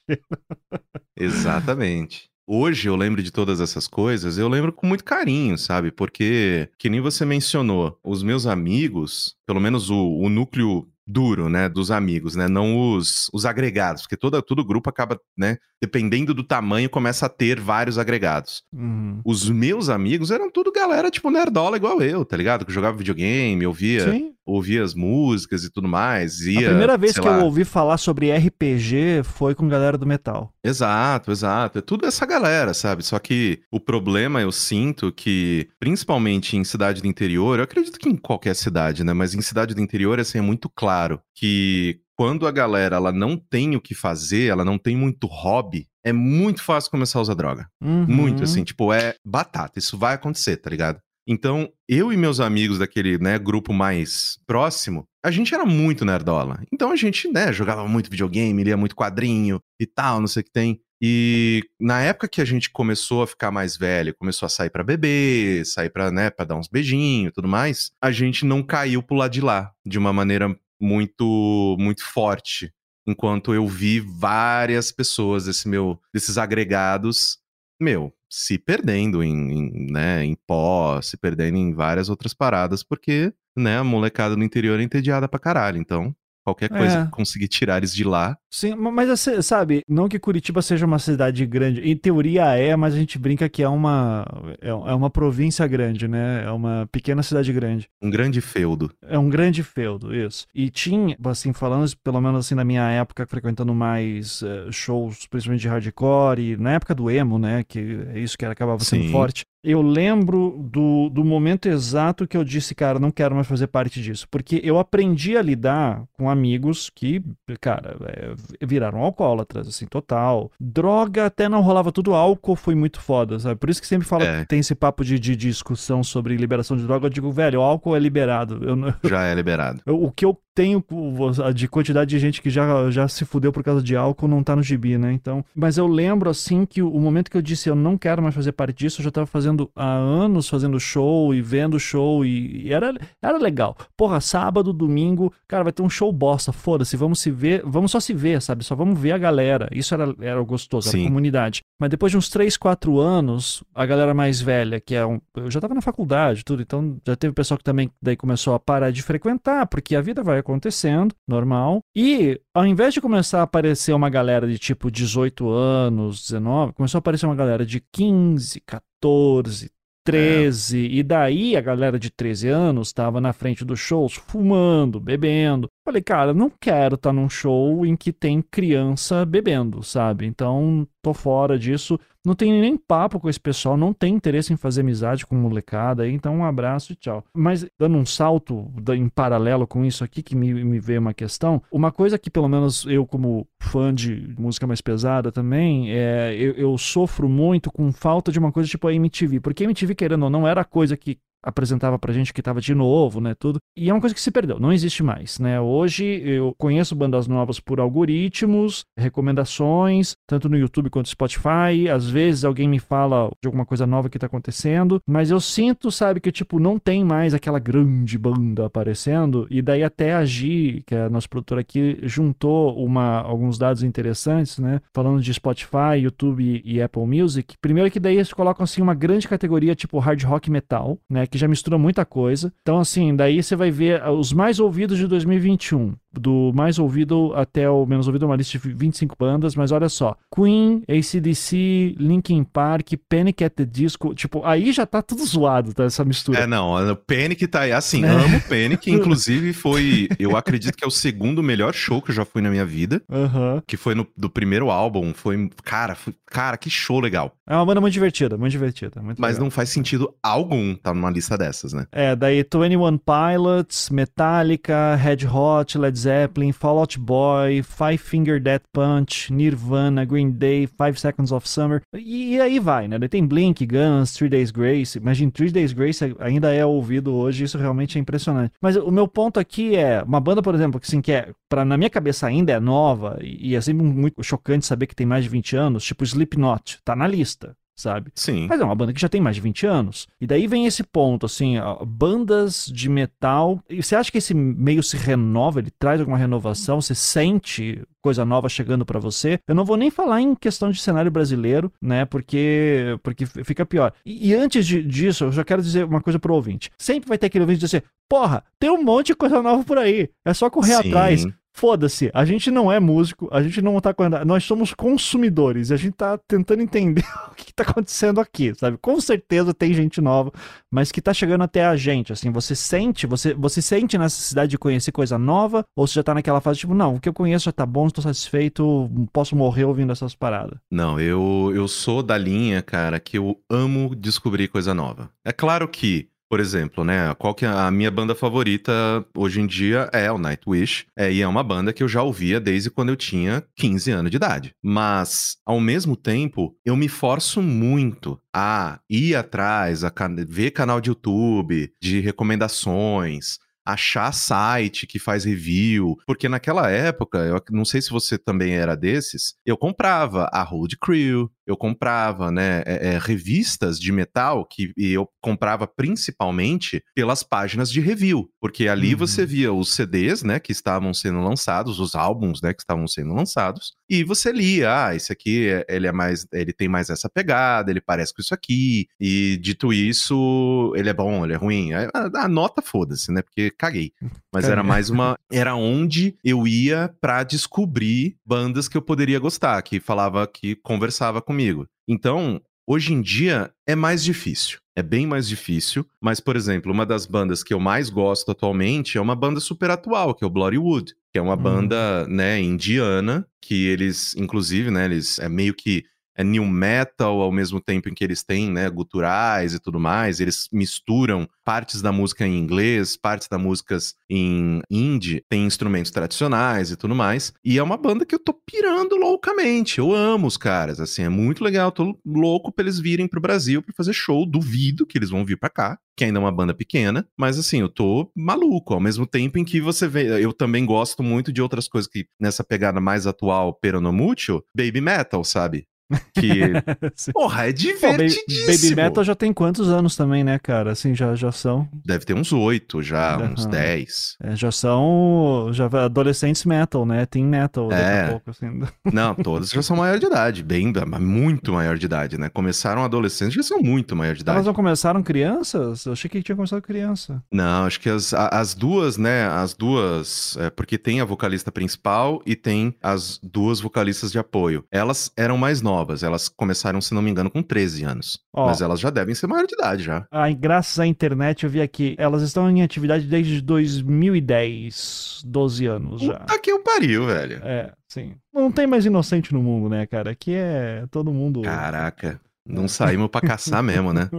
[LAUGHS] Exatamente. Hoje eu lembro de todas essas coisas, eu lembro com muito carinho, sabe? Porque, que nem você mencionou, os meus amigos, pelo menos o, o núcleo duro, né, dos amigos, né, não os, os agregados, porque toda, todo grupo acaba, né, dependendo do tamanho, começa a ter vários agregados. Uhum. Os meus amigos eram tudo galera, tipo, nerdola igual eu, tá ligado? Que jogava videogame, ouvia, Sim. Ouvia as músicas e tudo mais, A ia, primeira vez que lá, eu ouvi falar sobre RPG foi com galera do metal. Exato, exato. É tudo essa galera, sabe? Só que o problema eu sinto que, principalmente em cidade do interior, eu acredito que em qualquer cidade, né? Mas em cidade do interior, assim, é muito claro que quando a galera ela não tem o que fazer, ela não tem muito hobby, é muito fácil começar a usar droga. Uhum. Muito, assim, tipo, é batata. Isso vai acontecer, tá ligado? Então, eu e meus amigos daquele, né, grupo mais próximo, a gente era muito nerdola. Então a gente, né, jogava muito videogame, lia muito quadrinho e tal, não sei o que tem. E na época que a gente começou a ficar mais velho, começou a sair pra beber, sair pra, né, pra dar uns beijinhos e tudo mais, a gente não caiu pro lado de lá de uma maneira muito, muito forte. Enquanto eu vi várias pessoas desse meu, desses agregados, meu, se perdendo em, em, né, em pó, se perdendo em várias outras paradas, porque, né, a molecada do interior é entediada pra caralho. Então, qualquer coisa É. que conseguir tirar eles de lá, Sim, ma- mas sabe, não que Curitiba seja uma cidade grande, em teoria é, mas a gente brinca que é uma é, é uma província grande, né? É uma pequena cidade grande. um grande feudo. É um grande feudo, isso. E tinha, assim, falando, pelo menos assim, na minha época, frequentando mais eh, shows, principalmente de hardcore, e na época do emo, né? Que é isso que era- acabava sendo Sim. forte. Eu lembro do, do momento exato que eu disse, cara, não quero mais fazer parte disso. Porque eu aprendi a lidar com amigos que, cara, eh, viraram alcoólatras, assim, total. Droga até não rolava tudo, álcool foi muito foda, sabe? Por isso que sempre fala É. que tem esse papo de, de discussão sobre liberação de droga. Eu digo, velho, o álcool é liberado. Eu, Já é liberado. [LAUGHS] eu- o que eu tenho com- de quantidade de gente que já, já se fudeu por causa de álcool não tá no gibi, né? Então, mas eu lembro assim que o, momento que eu disse eu não quero mais fazer parte disso, eu já tava fazendo há anos fazendo show e vendo show e, e era, era legal. Porra, sábado, domingo, cara, vai ter um show bosta, foda-se, vamos se ver, vamos só se ver, sabe? Só vamos ver a galera. Isso era, era gostoso, era Sim. comunidade. Mas depois de uns 3, 4 anos, a galera mais velha, que é um. Eu já tava na faculdade, tudo, então já teve pessoal que também daí começou a parar de frequentar, porque a vida vai acontecendo, normal. E ao invés de começar a aparecer uma galera de tipo 18 anos, 19, começou a aparecer uma galera de 15, 14, 13, e daí a galera de 13 anos estava na frente dos shows fumando, bebendo. Falei, cara, não quero estar num show em que tem criança bebendo, sabe? Então, tô fora disso. Não tenho nem papo com esse pessoal, não tem interesse em fazer amizade com molecada então um abraço e tchau. Mas dando um salto em paralelo com isso aqui, que me, me veio uma questão, uma coisa que pelo menos eu, como fã de música mais pesada também, é, eu, eu sofro muito com falta de uma coisa tipo a MTV, porque a MTV, querendo ou não, era a coisa que apresentava pra gente que tava de novo, né, tudo. E é uma coisa que se perdeu, não existe mais, né? Hoje eu conheço bandas novas por algoritmos, recomendações, tanto no YouTube quanto no Spotify. Às vezes alguém me fala de alguma coisa nova que tá acontecendo, mas eu sinto, sabe, que tipo não tem mais aquela grande banda aparecendo e daí até a Gi, que é a nossa produtora aqui, juntou uma alguns dados interessantes, né, falando de Spotify, YouTube e Apple Music. Primeiro que daí eles colocam assim uma grande categoria tipo hard rock metal, né, que já mistura muita coisa. Então assim, daí você vai ver ah, os mais ouvidos de 2021, do mais ouvido até o menos ouvido, uma lista de 25 bandas, mas olha só, Queen, AC/DC, Linkin Park, Panic at the Disco, tipo, aí já tá tudo zoado, tá, essa mistura. É, não, o Panic tá aí. Assim, É. amo o Panic. [LAUGHS] Inclusive, foi. Eu acredito que é o segundo melhor show que eu já fui na minha vida. Aham. Que foi no, do primeiro álbum. Foi. Cara, foi- cara, que show legal. É uma banda muito divertida, muito divertida. Muito Mas legal. não faz sentido algum tá numa lista dessas, né? É, daí 21 Pilots, Metallica, Red Hot, Led Zeppelin, Fall Out Boy, Five Finger Death Punch, Nirvana, Green Day, Five Seconds of Summer, e, e aí vai, né? Daí tem Blink, Guns, Three Days Grace, imagina, Three Days Grace ainda é ouvido hoje, isso realmente é impressionante. Mas o meu ponto aqui é, uma banda, por exemplo, que assim, que é, pra, na minha cabeça ainda é nova, e, e é sempre muito chocante saber que tem mais de 20 anos, tipo Slipknot, tá na lista sabe? Sim. Mas é uma banda que já tem mais de 20 anos. E daí vem esse ponto, assim, ó, bandas de metal. E você acha que esse meio se renova? Ele traz alguma renovação? Você sente coisa nova chegando para você? Eu não vou nem falar em questão de cenário brasileiro, né? Porque, porque fica pior. E, e antes de, disso, eu já quero dizer uma coisa pro ouvinte. Sempre vai ter aquele ouvinte dizer assim, porra, tem um monte de coisa nova por aí. É só correr Sim. atrás. Foda-se, a gente não é músico, a gente não tá correndo. Nós somos consumidores e a gente tá tentando entender [LAUGHS] o que, que tá acontecendo aqui, sabe? Com certeza tem gente nova, mas que tá chegando até a gente. Assim, você sente, você, você sente necessidade de conhecer coisa nova, ou você já tá naquela fase, tipo, não, o que eu conheço já tá bom, estou satisfeito, posso morrer ouvindo essas paradas. Não, eu, eu sou da linha, cara, que eu amo descobrir coisa nova. É claro que por exemplo, né? Qual que é a minha banda favorita hoje em dia é o Nightwish. É, e é uma banda que eu já ouvia desde quando eu tinha 15 anos de idade. Mas, ao mesmo tempo, eu me forço muito a ir atrás, a can ver canal de YouTube, de recomendações, achar site que faz review, porque naquela época, eu não sei se você também era desses, eu comprava a Road Crew, eu comprava, né, é, é, revistas de metal que eu comprava principalmente pelas páginas de review, porque ali uhum. você via os CDs, né, que estavam sendo lançados, os álbuns, né, que estavam sendo lançados, e você lia, ah, esse aqui ele é mais, ele tem mais essa pegada, ele parece com isso aqui, e dito isso, ele é bom, ele é ruim, a, a nota foda-se, né, porque caguei. Mas era mais uma, [LAUGHS] era onde eu ia para descobrir bandas que eu poderia gostar, que falava, que conversava comigo comigo. Então, hoje em dia é mais difícil. É bem mais difícil, mas, por exemplo, uma das bandas que eu mais gosto atualmente é uma banda super atual, que é o Bloodywood, que é uma hum. banda, né, indiana, que eles, inclusive, né, eles é meio que é new metal ao mesmo tempo em que eles têm, né, guturais e tudo mais. Eles misturam partes da música em inglês, partes da música em indie, tem instrumentos tradicionais e tudo mais. E é uma banda que eu tô pirando loucamente. Eu amo os caras, assim, é muito legal. Tô louco pra eles virem pro Brasil para fazer show. Duvido que eles vão vir para cá, que ainda é uma banda pequena, mas assim, eu tô maluco. Ao mesmo tempo em que você vê, eu também gosto muito de outras coisas que nessa pegada mais atual, peronomútil, baby metal, sabe? Que. [LAUGHS] Porra, é divertidíssimo. Pô, Baby Metal já tem quantos anos também, né, cara? Assim, já, já são. Deve ter uns oito já, uhum. uns dez. É, já são já adolescentes metal, né? Tem metal daqui é. a pouco, assim. [LAUGHS] Não, todas já são maior de idade, bem, muito maior de idade, né? Começaram adolescentes, já são muito maior de idade. Elas não começaram crianças? Eu achei que tinha começado criança. Não, acho que as, as duas, né? As duas. É, porque tem a vocalista principal e tem as duas vocalistas de apoio. Elas eram mais novas novas. Elas começaram, se não me engano, com 13 anos. Ó, mas elas já devem ser maior de idade já. Ah, graças à internet eu vi aqui. Elas estão em atividade desde 2010. 12 anos já. Puta que o pariu, velho. É, sim. Não tem mais inocente no mundo, né, cara? Aqui é todo mundo. Caraca. Não saímos para caçar mesmo, né? [LAUGHS]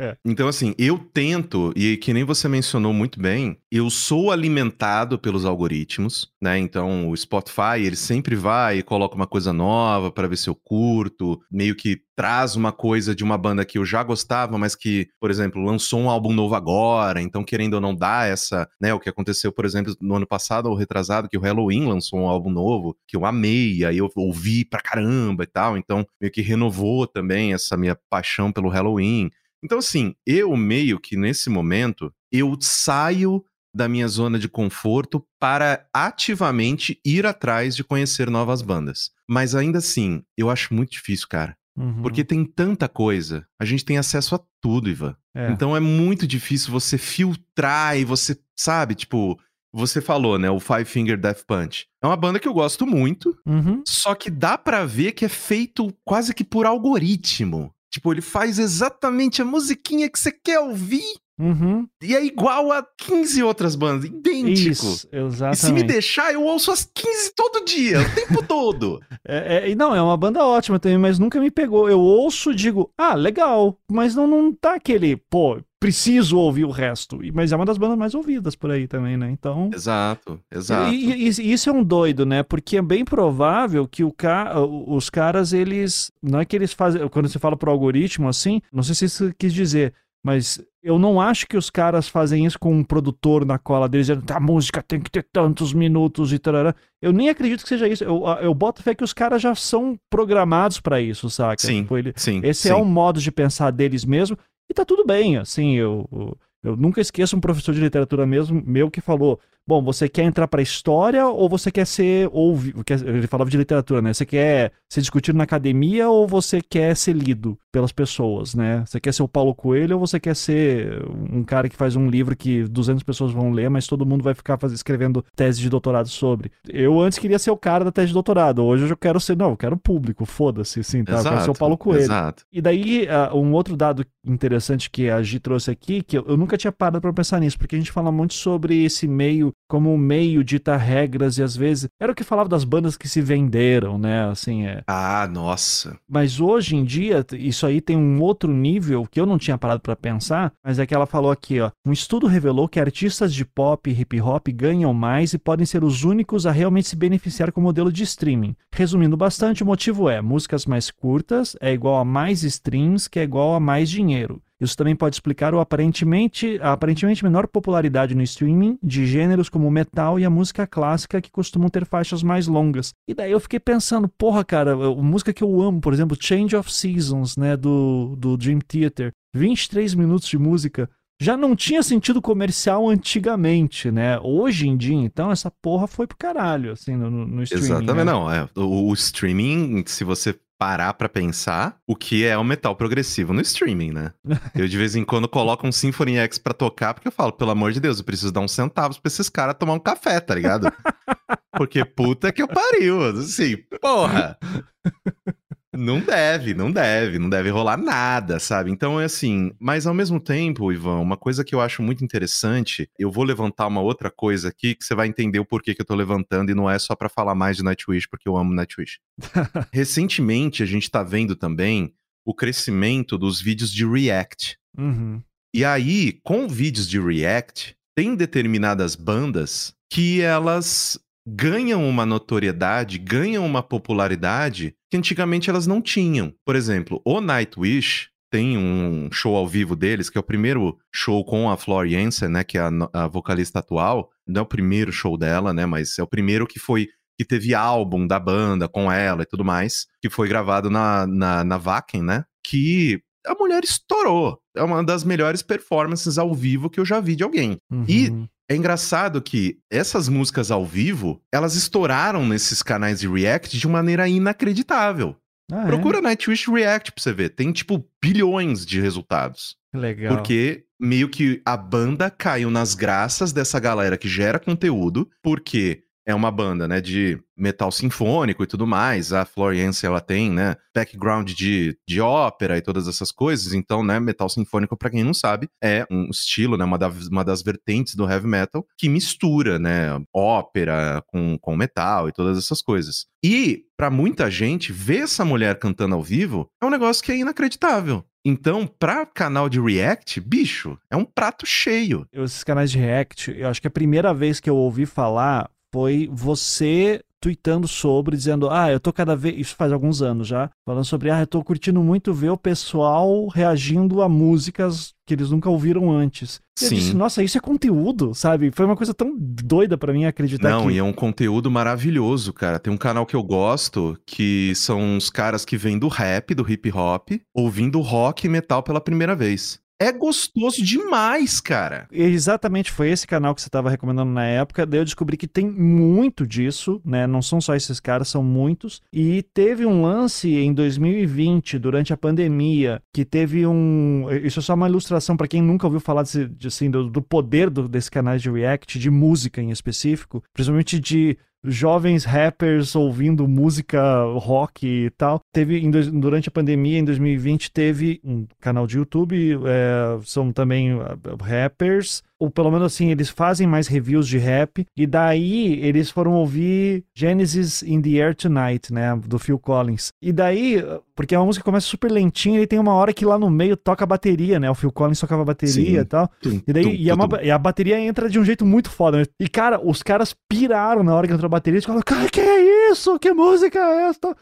É. Então, assim, eu tento, e que nem você mencionou muito bem, eu sou alimentado pelos algoritmos, né? Então, o Spotify, ele sempre vai e coloca uma coisa nova para ver se eu curto, meio que traz uma coisa de uma banda que eu já gostava, mas que, por exemplo, lançou um álbum novo agora, então querendo ou não dar essa, né, o que aconteceu, por exemplo, no ano passado ou retrasado, que o Halloween lançou um álbum novo, que eu amei, aí eu ouvi pra caramba e tal, então meio que renovou também essa minha paixão pelo Halloween. Então, assim, eu meio que nesse momento, eu saio da minha zona de conforto para ativamente ir atrás de conhecer novas bandas. Mas ainda assim, eu acho muito difícil, cara. Uhum. Porque tem tanta coisa. A gente tem acesso a tudo, Ivan. É. Então é muito difícil você filtrar e você, sabe, tipo, você falou, né? O Five Finger Death Punch. É uma banda que eu gosto muito, uhum. só que dá para ver que é feito quase que por algoritmo. Tipo, ele faz exatamente a musiquinha que você quer ouvir. Uhum. E é igual a 15 outras bandas, idêntico. Isso, exatamente. E se me deixar, eu ouço as 15 todo dia, o tempo [LAUGHS] todo. É, é, não, é uma banda ótima também, mas nunca me pegou. Eu ouço digo, ah, legal, mas não, não tá aquele, pô, preciso ouvir o resto. Mas é uma das bandas mais ouvidas por aí também, né? Então. Exato, exato. E, e, e isso é um doido, né? Porque é bem provável que o ca... os caras, eles. Não é que eles fazem. Quando você fala pro algoritmo assim, não sei se isso quis dizer. Mas eu não acho que os caras fazem isso com um produtor na cola deles, dizendo a música tem que ter tantos minutos e tal. Eu nem acredito que seja isso. Eu, eu boto fé que os caras já são programados para isso, saca? Sim, tipo, ele, sim. Esse sim. é o modo de pensar deles mesmo. E tá tudo bem, assim, eu, eu, eu nunca esqueço um professor de literatura mesmo meu que falou: Bom, você quer entrar para a história ou você quer ser ouvi... ele falava de literatura, né? Você quer ser discutido na academia ou você quer ser lido pelas pessoas, né? Você quer ser o Paulo Coelho ou você quer ser um cara que faz um livro que 200 pessoas vão ler, mas todo mundo vai ficar faz... escrevendo tese de doutorado sobre. Eu antes queria ser o cara da tese de doutorado, hoje eu quero ser, não, eu quero público, foda-se, sim, tá? Exato, eu quero ser o Paulo Coelho. Exato. E daí, uh, um outro dado interessante que a Gi trouxe aqui, que eu, eu nunca tinha parado para pensar nisso, porque a gente fala muito sobre esse meio como um meio dita regras e às vezes era o que falava das bandas que se venderam, né? Assim, é. Ah, nossa. Mas hoje em dia isso aí tem um outro nível que eu não tinha parado para pensar, mas é que ela falou aqui, ó. Um estudo revelou que artistas de pop e hip hop ganham mais e podem ser os únicos a realmente se beneficiar com o modelo de streaming. Resumindo bastante, o motivo é: músicas mais curtas é igual a mais streams, que é igual a mais dinheiro. Isso também pode explicar o aparentemente, a aparentemente menor popularidade no streaming de gêneros como o metal e a música clássica que costumam ter faixas mais longas. E daí eu fiquei pensando, porra, cara, a música que eu amo, por exemplo, Change of Seasons, né, do, do Dream Theater, 23 minutos de música, já não tinha sentido comercial antigamente, né? Hoje em dia, então, essa porra foi pro caralho, assim, no, no streaming. Exatamente, né? não. É, o, o, streaming, se você parar para pensar o que é o metal progressivo no streaming, né? [LAUGHS] Eu de vez em quando coloco um Symphony X pra tocar, porque eu falo, pelo amor de Deus, eu preciso dar uns centavos pra esses caras tomar um café, tá ligado? [LAUGHS] Porque puta que eu pariu, assim, porra! [LAUGHS] Não deve, não deve, não deve rolar nada, sabe? Então é assim, mas ao mesmo tempo, Ivan, uma coisa que eu acho muito interessante, eu vou levantar uma outra coisa aqui que você vai entender o porquê que eu tô levantando e não é só para falar mais de Nightwish, porque eu amo Nightwish. [LAUGHS] Recentemente a gente tá vendo também o crescimento dos vídeos de React. Uhum. E aí, com vídeos de React, tem determinadas bandas que elas ganham uma notoriedade, ganham uma popularidade que antigamente elas não tinham. Por exemplo, o Nightwish tem um show ao vivo deles, que é o primeiro show com a Flor Jensen, né, que é a, a, vocalista atual. Não é o primeiro show dela, né, mas é o primeiro que foi que teve álbum da banda com ela e tudo mais, que foi gravado na, na, na Wacken, né, que a mulher estourou. É uma das melhores performances ao vivo que eu já vi de alguém. Uhum. E é engraçado que essas músicas ao vivo, elas estouraram nesses canais de react de maneira inacreditável. Ah, Procura é? Nightwish React pra você ver. Tem, tipo, bilhões de resultados. Legal. Porque meio que a banda caiu nas graças dessa galera que gera conteúdo, porque é uma banda, né, de metal sinfônico e tudo mais. A Florence, ela tem, né, background de, de ópera e todas essas coisas. Então, né, metal sinfônico, para quem não sabe, é um estilo, né, uma, da, uma das vertentes do heavy metal que mistura, né, ópera com, com metal e todas essas coisas. E, para muita gente, ver essa mulher cantando ao vivo é um negócio que é inacreditável. Então, pra canal de React, bicho, é um prato cheio. Esses canais de React, eu acho que a primeira vez que eu ouvi falar foi você tweetando sobre, dizendo, ah, eu tô cada vez, isso faz alguns anos já, falando sobre, ah, eu tô curtindo muito ver o pessoal reagindo a músicas que eles nunca ouviram antes. E eu Sim. disse, nossa, isso é conteúdo, sabe? Foi uma coisa tão doida para mim acreditar Não, que... e é um conteúdo maravilhoso, cara. Tem um canal que eu gosto, que são os caras que vêm do rap, do hip hop, ouvindo rock e metal pela primeira vez. É gostoso demais, cara. Exatamente, foi esse canal que você estava recomendando na época. Daí eu descobri que tem muito disso, né? Não são só esses caras, são muitos. E teve um lance em 2020, durante a pandemia, que teve um. Isso é só uma ilustração para quem nunca ouviu falar desse, de, assim, do, do poder do, desse canal de React, de música em específico, principalmente de jovens rappers ouvindo música rock e tal. Teve em, durante a pandemia, em 2020, teve um canal de YouTube, é, são também rappers ou pelo menos assim, eles fazem mais reviews de rap, e daí eles foram ouvir Genesis in the Air Tonight, né, do Phil Collins. E daí, porque é uma música que começa super lentinha, e tem uma hora que lá no meio toca a bateria, né, o Phil Collins tocava bateria Sim. e tal. Tum, e daí, tum, e, é uma, e, a bateria entra de um jeito muito foda, né? E cara, os caras piraram na hora que entrou a bateria, eles falaram, cara, que é isso? Que música é essa?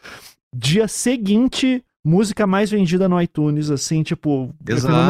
Dia seguinte, música mais vendida no iTunes, assim, tipo,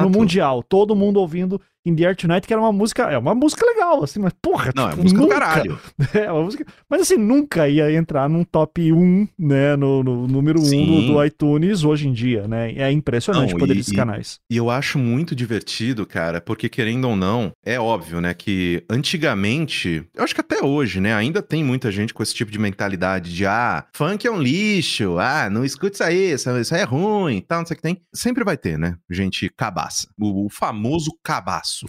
no mundial. Todo mundo ouvindo In the Air Tonight, que era uma música, é uma música legal, assim, mas porra, Não, tipo, é música nunca, do caralho. [LAUGHS] É uma música, mas assim, nunca ia entrar num top 1, né, no, no número 1 do, iTunes hoje em dia, né? É impressionante o poder desses canais. E eu acho muito divertido, cara, porque querendo ou não, é óbvio, né, que antigamente, eu acho que até hoje, né, ainda tem muita gente com esse tipo de mentalidade de, ah, funk é um lixo, ah, não escute isso aí, isso aí é ruim, tal, não sei o que tem. Sempre vai ter, né, gente cabaça. O, o famoso cabaço isso.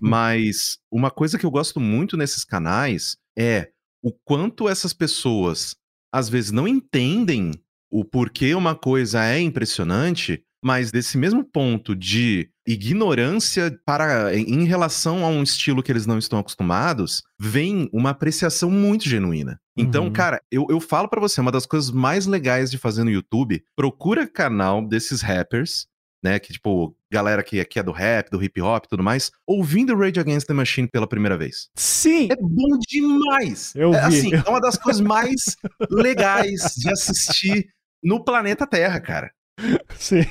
Mas uma coisa que eu gosto muito nesses canais é o quanto essas pessoas às vezes não entendem o porquê uma coisa é impressionante, mas desse mesmo ponto de ignorância para em relação a um estilo que eles não estão acostumados, vem uma apreciação muito genuína. Então, uhum. cara, eu, eu falo para você, uma das coisas mais legais de fazer no YouTube, procura canal desses rappers né? Que, tipo, galera que, que é do rap, do hip hop e tudo mais, ouvindo Rage Against the Machine pela primeira vez. Sim! É bom demais! Eu é, vi. Assim, é uma das [LAUGHS] coisas mais legais de assistir no planeta Terra, cara. Sim.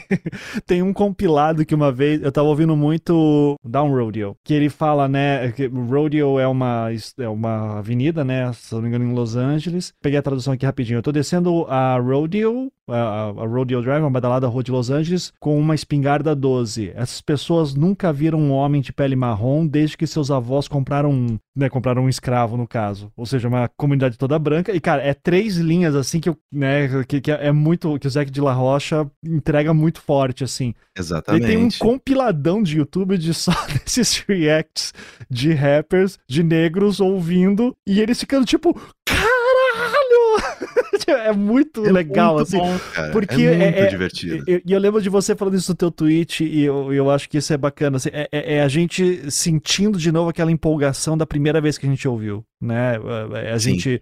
Tem um compilado que uma vez eu tava ouvindo muito Down Rodeo, que ele fala, né, que Rodeo é uma é uma avenida, né, se não me engano em Los Angeles. Peguei a tradução aqui rapidinho. Eu tô descendo a Rodeo, a, a Rodeo Drive, uma badalada rua de Los Angeles, com uma espingarda 12. Essas pessoas nunca viram um homem de pele marrom desde que seus avós compraram um, né, compraram um escravo no caso. Ou seja, uma comunidade toda branca. E cara, é três linhas assim que, eu, né, que, que é muito que o Zac de la Rocha entrega muito forte, assim. Exatamente. Ele tem um compiladão de YouTube de só [LAUGHS] desses reacts de rappers, de negros ouvindo, e eles ficando tipo! É muito é legal, muito assim. Bom, porque é muito é, é divertido. E eu, eu, lembro de você falando isso no teu tweet, e eu, eu acho que isso é bacana. Assim, é, é, é a gente sentindo de novo aquela empolgação da primeira vez que a gente ouviu né? A gente,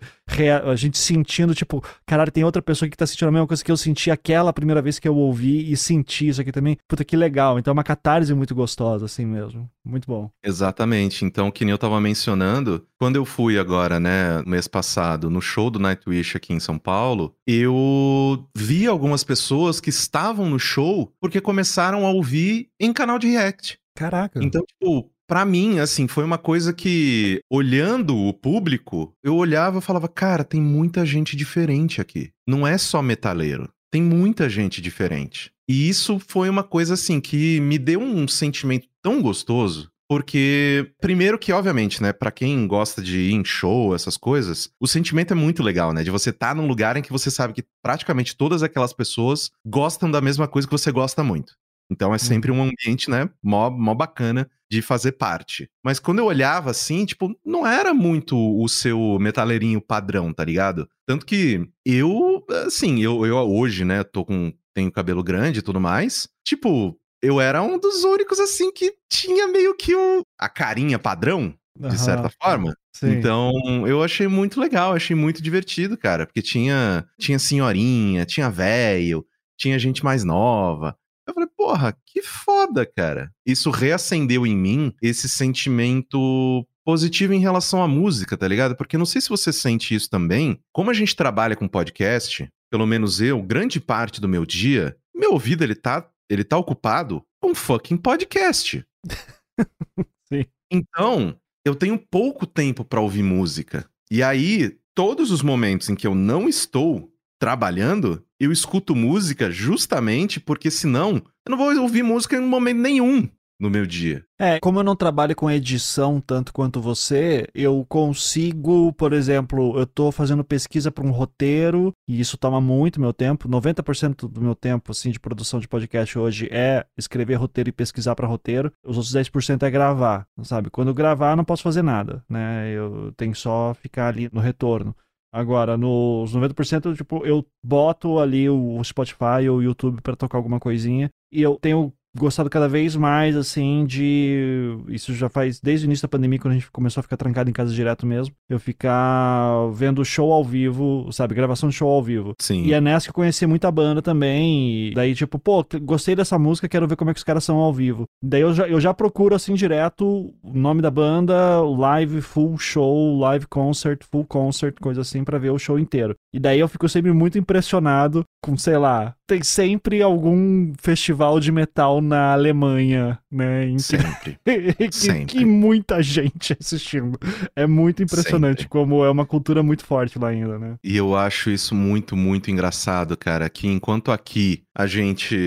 a gente sentindo, tipo, caralho, tem outra pessoa que tá sentindo a mesma coisa que eu senti aquela primeira vez que eu ouvi e senti isso aqui também. Puta, que legal. Então é uma catarse muito gostosa, assim mesmo. Muito bom. Exatamente. Então, que nem eu tava mencionando, quando eu fui agora, né, mês passado, no show do Nightwish aqui em São Paulo, eu vi algumas pessoas que estavam no show porque começaram a ouvir em canal de React. Caraca. Então, tipo, para mim, assim, foi uma coisa que, olhando o público, eu olhava e falava, cara, tem muita gente diferente aqui. Não é só metaleiro. Tem muita gente diferente. E isso foi uma coisa, assim, que me deu um sentimento tão gostoso. Porque, primeiro que, obviamente, né, para quem gosta de ir em show, essas coisas, o sentimento é muito legal, né? De você estar tá num lugar em que você sabe que praticamente todas aquelas pessoas gostam da mesma coisa que você gosta muito. Então é uhum. sempre um ambiente, né, mó, mó bacana de fazer parte. Mas quando eu olhava assim, tipo, não era muito o seu metaleirinho padrão, tá ligado? Tanto que eu, assim, eu, eu hoje, né, tô com. tenho cabelo grande e tudo mais. Tipo, eu era um dos únicos, assim, que tinha meio que o, a carinha padrão, de uhum. certa forma. Sim. Então, eu achei muito legal, achei muito divertido, cara, porque tinha tinha senhorinha, tinha velho, tinha gente mais nova. Eu falei, porra, que foda, cara. Isso reacendeu em mim esse sentimento positivo em relação à música, tá ligado? Porque não sei se você sente isso também. Como a gente trabalha com podcast, pelo menos eu, grande parte do meu dia, meu ouvido ele tá, ele tá ocupado com fucking podcast. [LAUGHS] Sim. Então, eu tenho pouco tempo para ouvir música. E aí, todos os momentos em que eu não estou trabalhando, eu escuto música justamente porque senão eu não vou ouvir música em momento nenhum no meu dia. É, como eu não trabalho com edição tanto quanto você, eu consigo, por exemplo, eu tô fazendo pesquisa para um roteiro e isso toma muito meu tempo. 90% do meu tempo assim de produção de podcast hoje é escrever roteiro e pesquisar para roteiro. Os outros 10% é gravar, sabe? Quando eu gravar, não posso fazer nada, né? Eu tenho só ficar ali no retorno. Agora, nos 90%, tipo, eu boto ali o Spotify ou o YouTube para tocar alguma coisinha e eu tenho gostado cada vez mais, assim, de. Isso já faz desde o início da pandemia, quando a gente começou a ficar trancado em casa direto mesmo. Eu ficar vendo show ao vivo, sabe? Gravação de show ao vivo. Sim. E é nessa que eu conheci muita banda também. E daí, tipo, pô, gostei dessa música, quero ver como é que os caras são ao vivo. Daí eu já, eu já procuro, assim, direto o nome da banda, live, full show, live concert, full concert, coisa assim, para ver o show inteiro. E daí eu fico sempre muito impressionado com, sei lá, tem sempre algum festival de metal na Alemanha, né? Em Sempre. que, Sempre. [LAUGHS] que muita gente assistindo. É muito impressionante Sempre. como é uma cultura muito forte lá ainda, né? E eu acho isso muito, muito engraçado, cara. Que enquanto aqui a gente,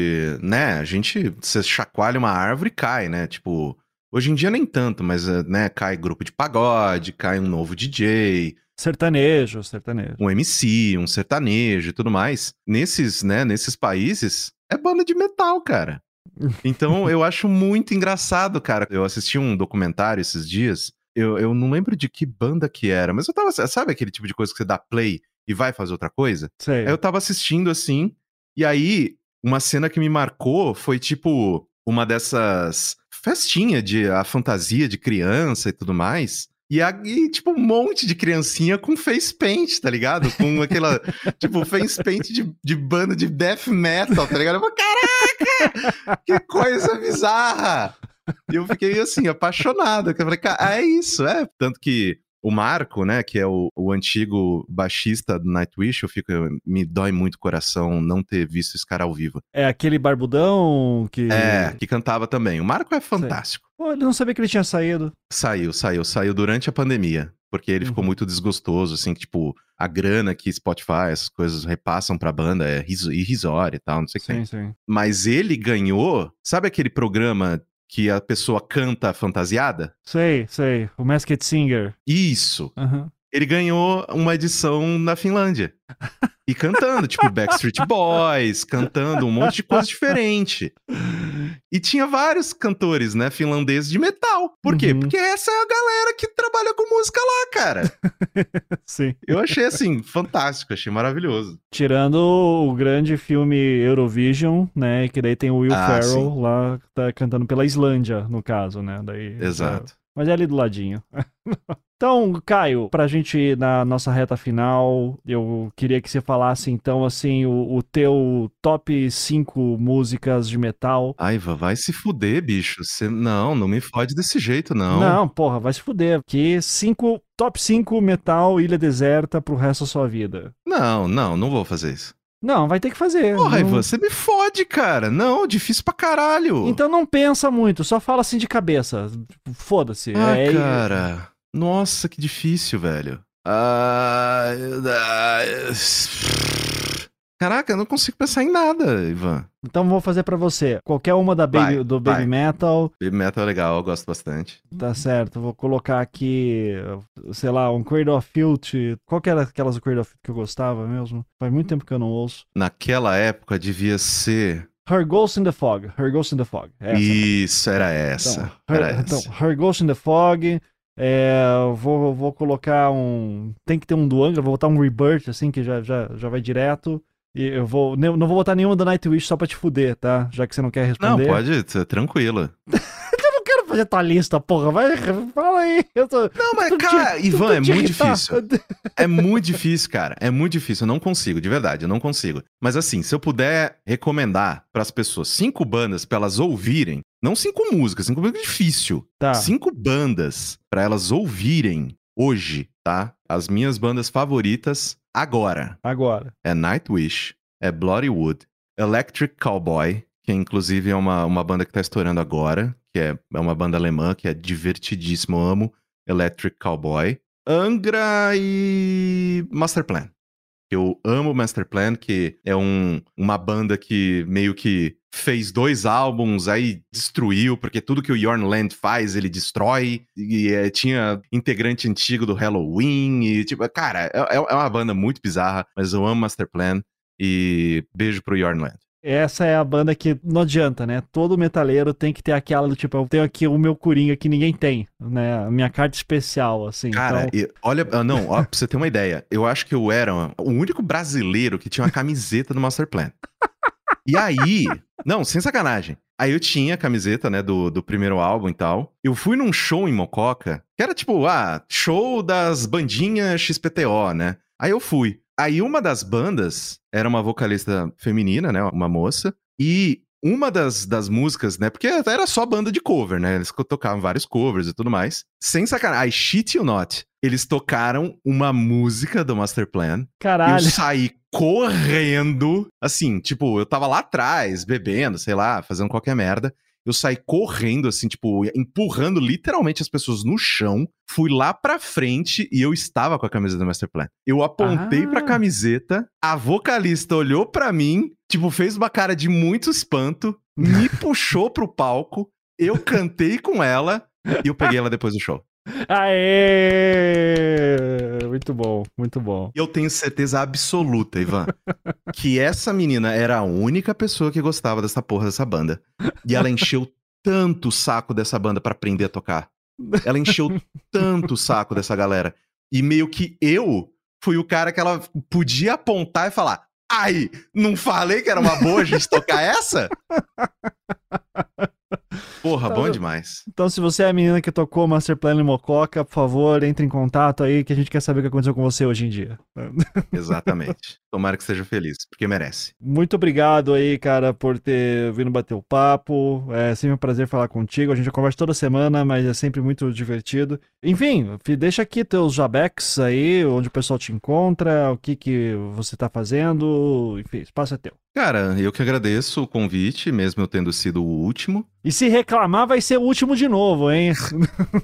né, a gente você chacoalha uma árvore e cai, né? Tipo, hoje em dia nem tanto, mas, né, cai grupo de pagode, cai um novo DJ, Sertanejo, sertanejo. um MC, um sertanejo e tudo mais. Nesses, né, nesses países, é banda de metal, cara. [LAUGHS] Então eu acho muito engraçado, cara. Eu assisti um documentário esses dias. Eu, eu não lembro de que banda que era, mas eu tava. Sabe aquele tipo de coisa que você dá play e vai fazer outra coisa? Sei. Aí eu tava assistindo assim, e aí uma cena que me marcou foi tipo uma dessas festinha de a fantasia de criança e tudo mais. E, a, e, tipo, um monte de criancinha com face paint, tá ligado? Com aquela, [LAUGHS] tipo, face paint de, de banda de death metal, tá ligado? Eu falei, caraca! Que coisa bizarra! E eu fiquei, assim, apaixonado. que Eu falei, cara, é isso, é. Tanto que o Marco, né, que é o, o antigo baixista do Nightwish, eu fico, me dói muito o coração não ter visto esse cara ao vivo. É aquele barbudão que. É, que cantava também. O Marco é fantástico. Pô, ele não sabia que ele tinha saído. Saiu, saiu, saiu durante a pandemia. Porque ele ficou Uhum. muito desgostoso, assim, que, tipo, a grana que Spotify, essas coisas repassam pra banda é irrisória e tal, não sei o que. Sim, sim. Mas ele ganhou, sabe aquele programa que a pessoa canta fantasiada? Sei, sei. O Masked Singer. Isso. Aham. Ele ganhou uma edição na Finlândia. E cantando, tipo Backstreet Boys, cantando um monte de coisa diferente. E tinha vários cantores, né, finlandeses de metal. Por quê? Uhum. Porque essa é a galera que trabalha com música lá, cara. [LAUGHS] Sim. Eu achei assim, fantástico, achei maravilhoso. Tirando o grande filme Eurovision, né? Que daí tem o Will Ah, Ferrell lá, que tá cantando pela Islândia, no caso, né? Daí, Exato. Mas é ali do ladinho. [LAUGHS] Então, Caio, pra gente ir na nossa reta final, eu queria que você falasse então assim o, o teu top 5 músicas de metal. Aiva, vai se fuder, bicho. Você... Não, não me fode desse jeito, não. Não, porra, vai se fuder. Que cinco, top 5 metal Ilha Deserta pro resto da sua vida. Não, não, não vou fazer isso. Não, vai ter que fazer. Porra, Não- Ivan, você me fode, cara. Não, difícil pra caralho. Então não pensa muito, só fala assim de cabeça. Foda-se. Ah, é, cara. Nossa, que difícil, velho. Ah, ah, Caraca, eu não consigo pensar em nada, Ivan. Então vou fazer pra você. Qualquer uma da baby, Vai, do Baby vai. Metal, Baby Metal é legal, eu gosto bastante. tá certo. Vou colocar aqui, sei lá, um Cradle of Filth. Qual que era aquelas do Cradle of Filth que eu gostava mesmo? Faz muito tempo que eu não ouço. Naquela época devia ser. Her Ghost in the Fog. Her Ghost in the Fog. Essa. Isso, era essa. Então, era her, essa. então, Her Ghost in the Fog. É, vou, vou colocar um. Tem que ter um do Angra, vou botar um Rebirth, assim, que já, já, já vai direto. E eu vou. Não, não vou botar nenhuma do Nightwish só pra te fuder, tá? Já que você não quer Não, responder. pode, t- tranquilo. [LAUGHS] Eu não quero fazer tua lista, porra. Vai, fala aí. Tô, Não, mas, te- cara, tô- Ivan, é te muito irritar. difícil. [LAUGHS] É muito difícil, cara. É muito difícil. Eu não consigo, de verdade, eu não consigo. Mas assim, se eu puder recomendar pras pessoas cinco bandas pra elas ouvirem, não cinco músicas, cinco músicas é difícil. Tá. Cinco bandas pra elas ouvirem hoje, tá? As minhas bandas favoritas agora Agora. é Nightwish, é Bloodywood, Electric Cowboy, que inclusive é uma, uma banda que tá estourando agora, que é, é uma banda alemã que é divertidíssimo, eu amo Electric Cowboy, Angra e Masterplan. Eu amo Masterplan, que é um, uma banda que meio que fez dois álbuns, aí destruiu, porque tudo que o Yorn Land faz, ele destrói. E é, tinha integrante antigo do Halloween. E, tipo, cara, é, é uma banda muito bizarra, mas eu amo Masterplan. E beijo pro Yorn Land. Essa é a banda que não adianta, né? Todo metaleiro tem que ter aquela do tipo, eu tenho aqui o meu coringa que ninguém tem, né? A minha carta especial, assim. Cara, então, e olha, ah, não, ó, pra você ter uma ideia, eu acho que eu era o único brasileiro que tinha uma camiseta do Masterplan. E aí, não, sem sacanagem. Aí eu tinha a camiseta, né, do, do primeiro álbum e tal. Eu fui num show em Mococa, que era tipo, ah, show das bandinhas XPTO, né? Aí eu fui. Aí uma das bandas era uma vocalista feminina, né, uma moça, e uma das, das músicas, né? Porque era só banda de cover, né? Eles tocavam vários covers e tudo mais. Sem sacanagem. I shit you not. Eles tocaram uma música do Master Plan. Caralho. Eu saí correndo. Assim, tipo, eu tava lá atrás, bebendo, sei lá, fazendo qualquer merda. Eu saí correndo, assim, tipo, empurrando literalmente as pessoas no chão. Fui lá pra frente e eu estava com a camisa do Master Plan. Eu apontei ah. pra camiseta, a vocalista olhou pra mim, tipo, fez uma cara de muito espanto, me [LAUGHS] puxou pro palco, eu cantei com ela e eu peguei ela depois do show. Aê! Muito bom, muito bom. Eu tenho certeza absoluta, Ivan, [LAUGHS] que essa menina era a única pessoa que gostava dessa porra dessa banda. E ela encheu tanto o saco dessa banda para aprender a tocar. Ela encheu tanto o saco dessa galera. E meio que eu fui o cara que ela podia apontar e falar: Ai, não falei que era uma boa a gente tocar essa? [LAUGHS] Porra, então, bom demais. Então, se você é a menina que tocou Master Plan em Mococa, por favor, entre em contato aí que a gente quer saber o que aconteceu com você hoje em dia. [LAUGHS] Exatamente. Tomara que seja feliz, porque merece. Muito obrigado aí, cara, por ter vindo bater o papo. É sempre um prazer falar contigo. A gente conversa toda semana, mas é sempre muito divertido. Enfim, deixa aqui teus jabecs aí, onde o pessoal te encontra, o que, que você tá fazendo. Enfim, espaço é teu. Cara, eu que agradeço o convite, mesmo eu tendo sido o último. E se reclamar, vai ser o último de novo, hein?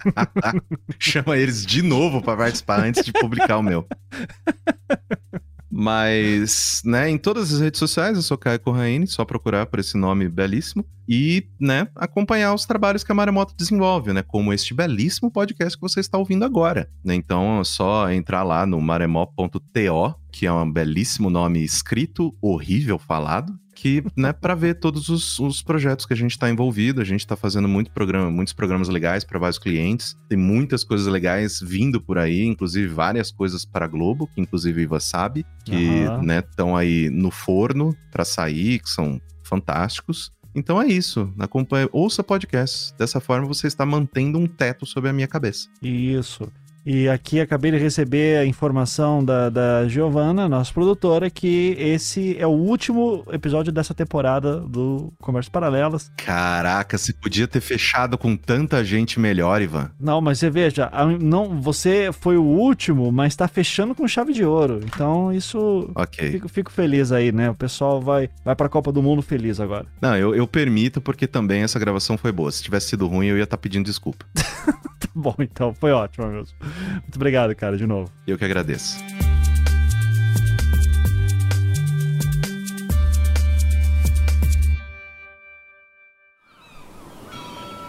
[LAUGHS] Chama eles de novo para participar antes de publicar o meu. [LAUGHS] Mas, né, em todas as redes sociais eu sou Caio Corraine, só procurar por esse nome belíssimo e, né, acompanhar os trabalhos que a Maremoto desenvolve, né, como este belíssimo podcast que você está ouvindo agora, né? Então é só entrar lá no maremó.to, que é um belíssimo nome escrito, horrível falado, que, né, para ver todos os, os, projetos que a gente está envolvido. A gente está fazendo muito programa, muitos programas legais para vários clientes. Tem muitas coisas legais vindo por aí, inclusive várias coisas para a Globo, que inclusive Iva sabe, que uhum. né, estão aí no forno para sair, que são fantásticos. Então é isso. Acompanhe, ouça podcasts. Dessa forma você está mantendo um teto sobre a minha cabeça. Isso. E aqui acabei de receber a informação da, da Giovana, nossa produtora, que esse é o último episódio dessa temporada do Comércio Paralelas. Caraca, você podia ter fechado com tanta gente melhor, Ivan. Não, mas você veja, não, você foi o último, mas tá fechando com chave de ouro. Então isso. Ok. Fico, fico feliz aí, né? O pessoal vai, vai pra Copa do Mundo feliz agora. Não, eu, eu permito porque também essa gravação foi boa. Se tivesse sido ruim, eu ia estar tá pedindo desculpa. [LAUGHS] tá bom, então, foi ótimo mesmo. [LAUGHS] Muito obrigado, cara, de novo. Eu que agradeço.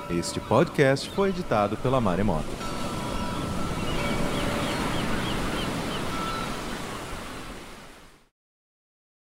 Este podcast foi editado pela Maremoto.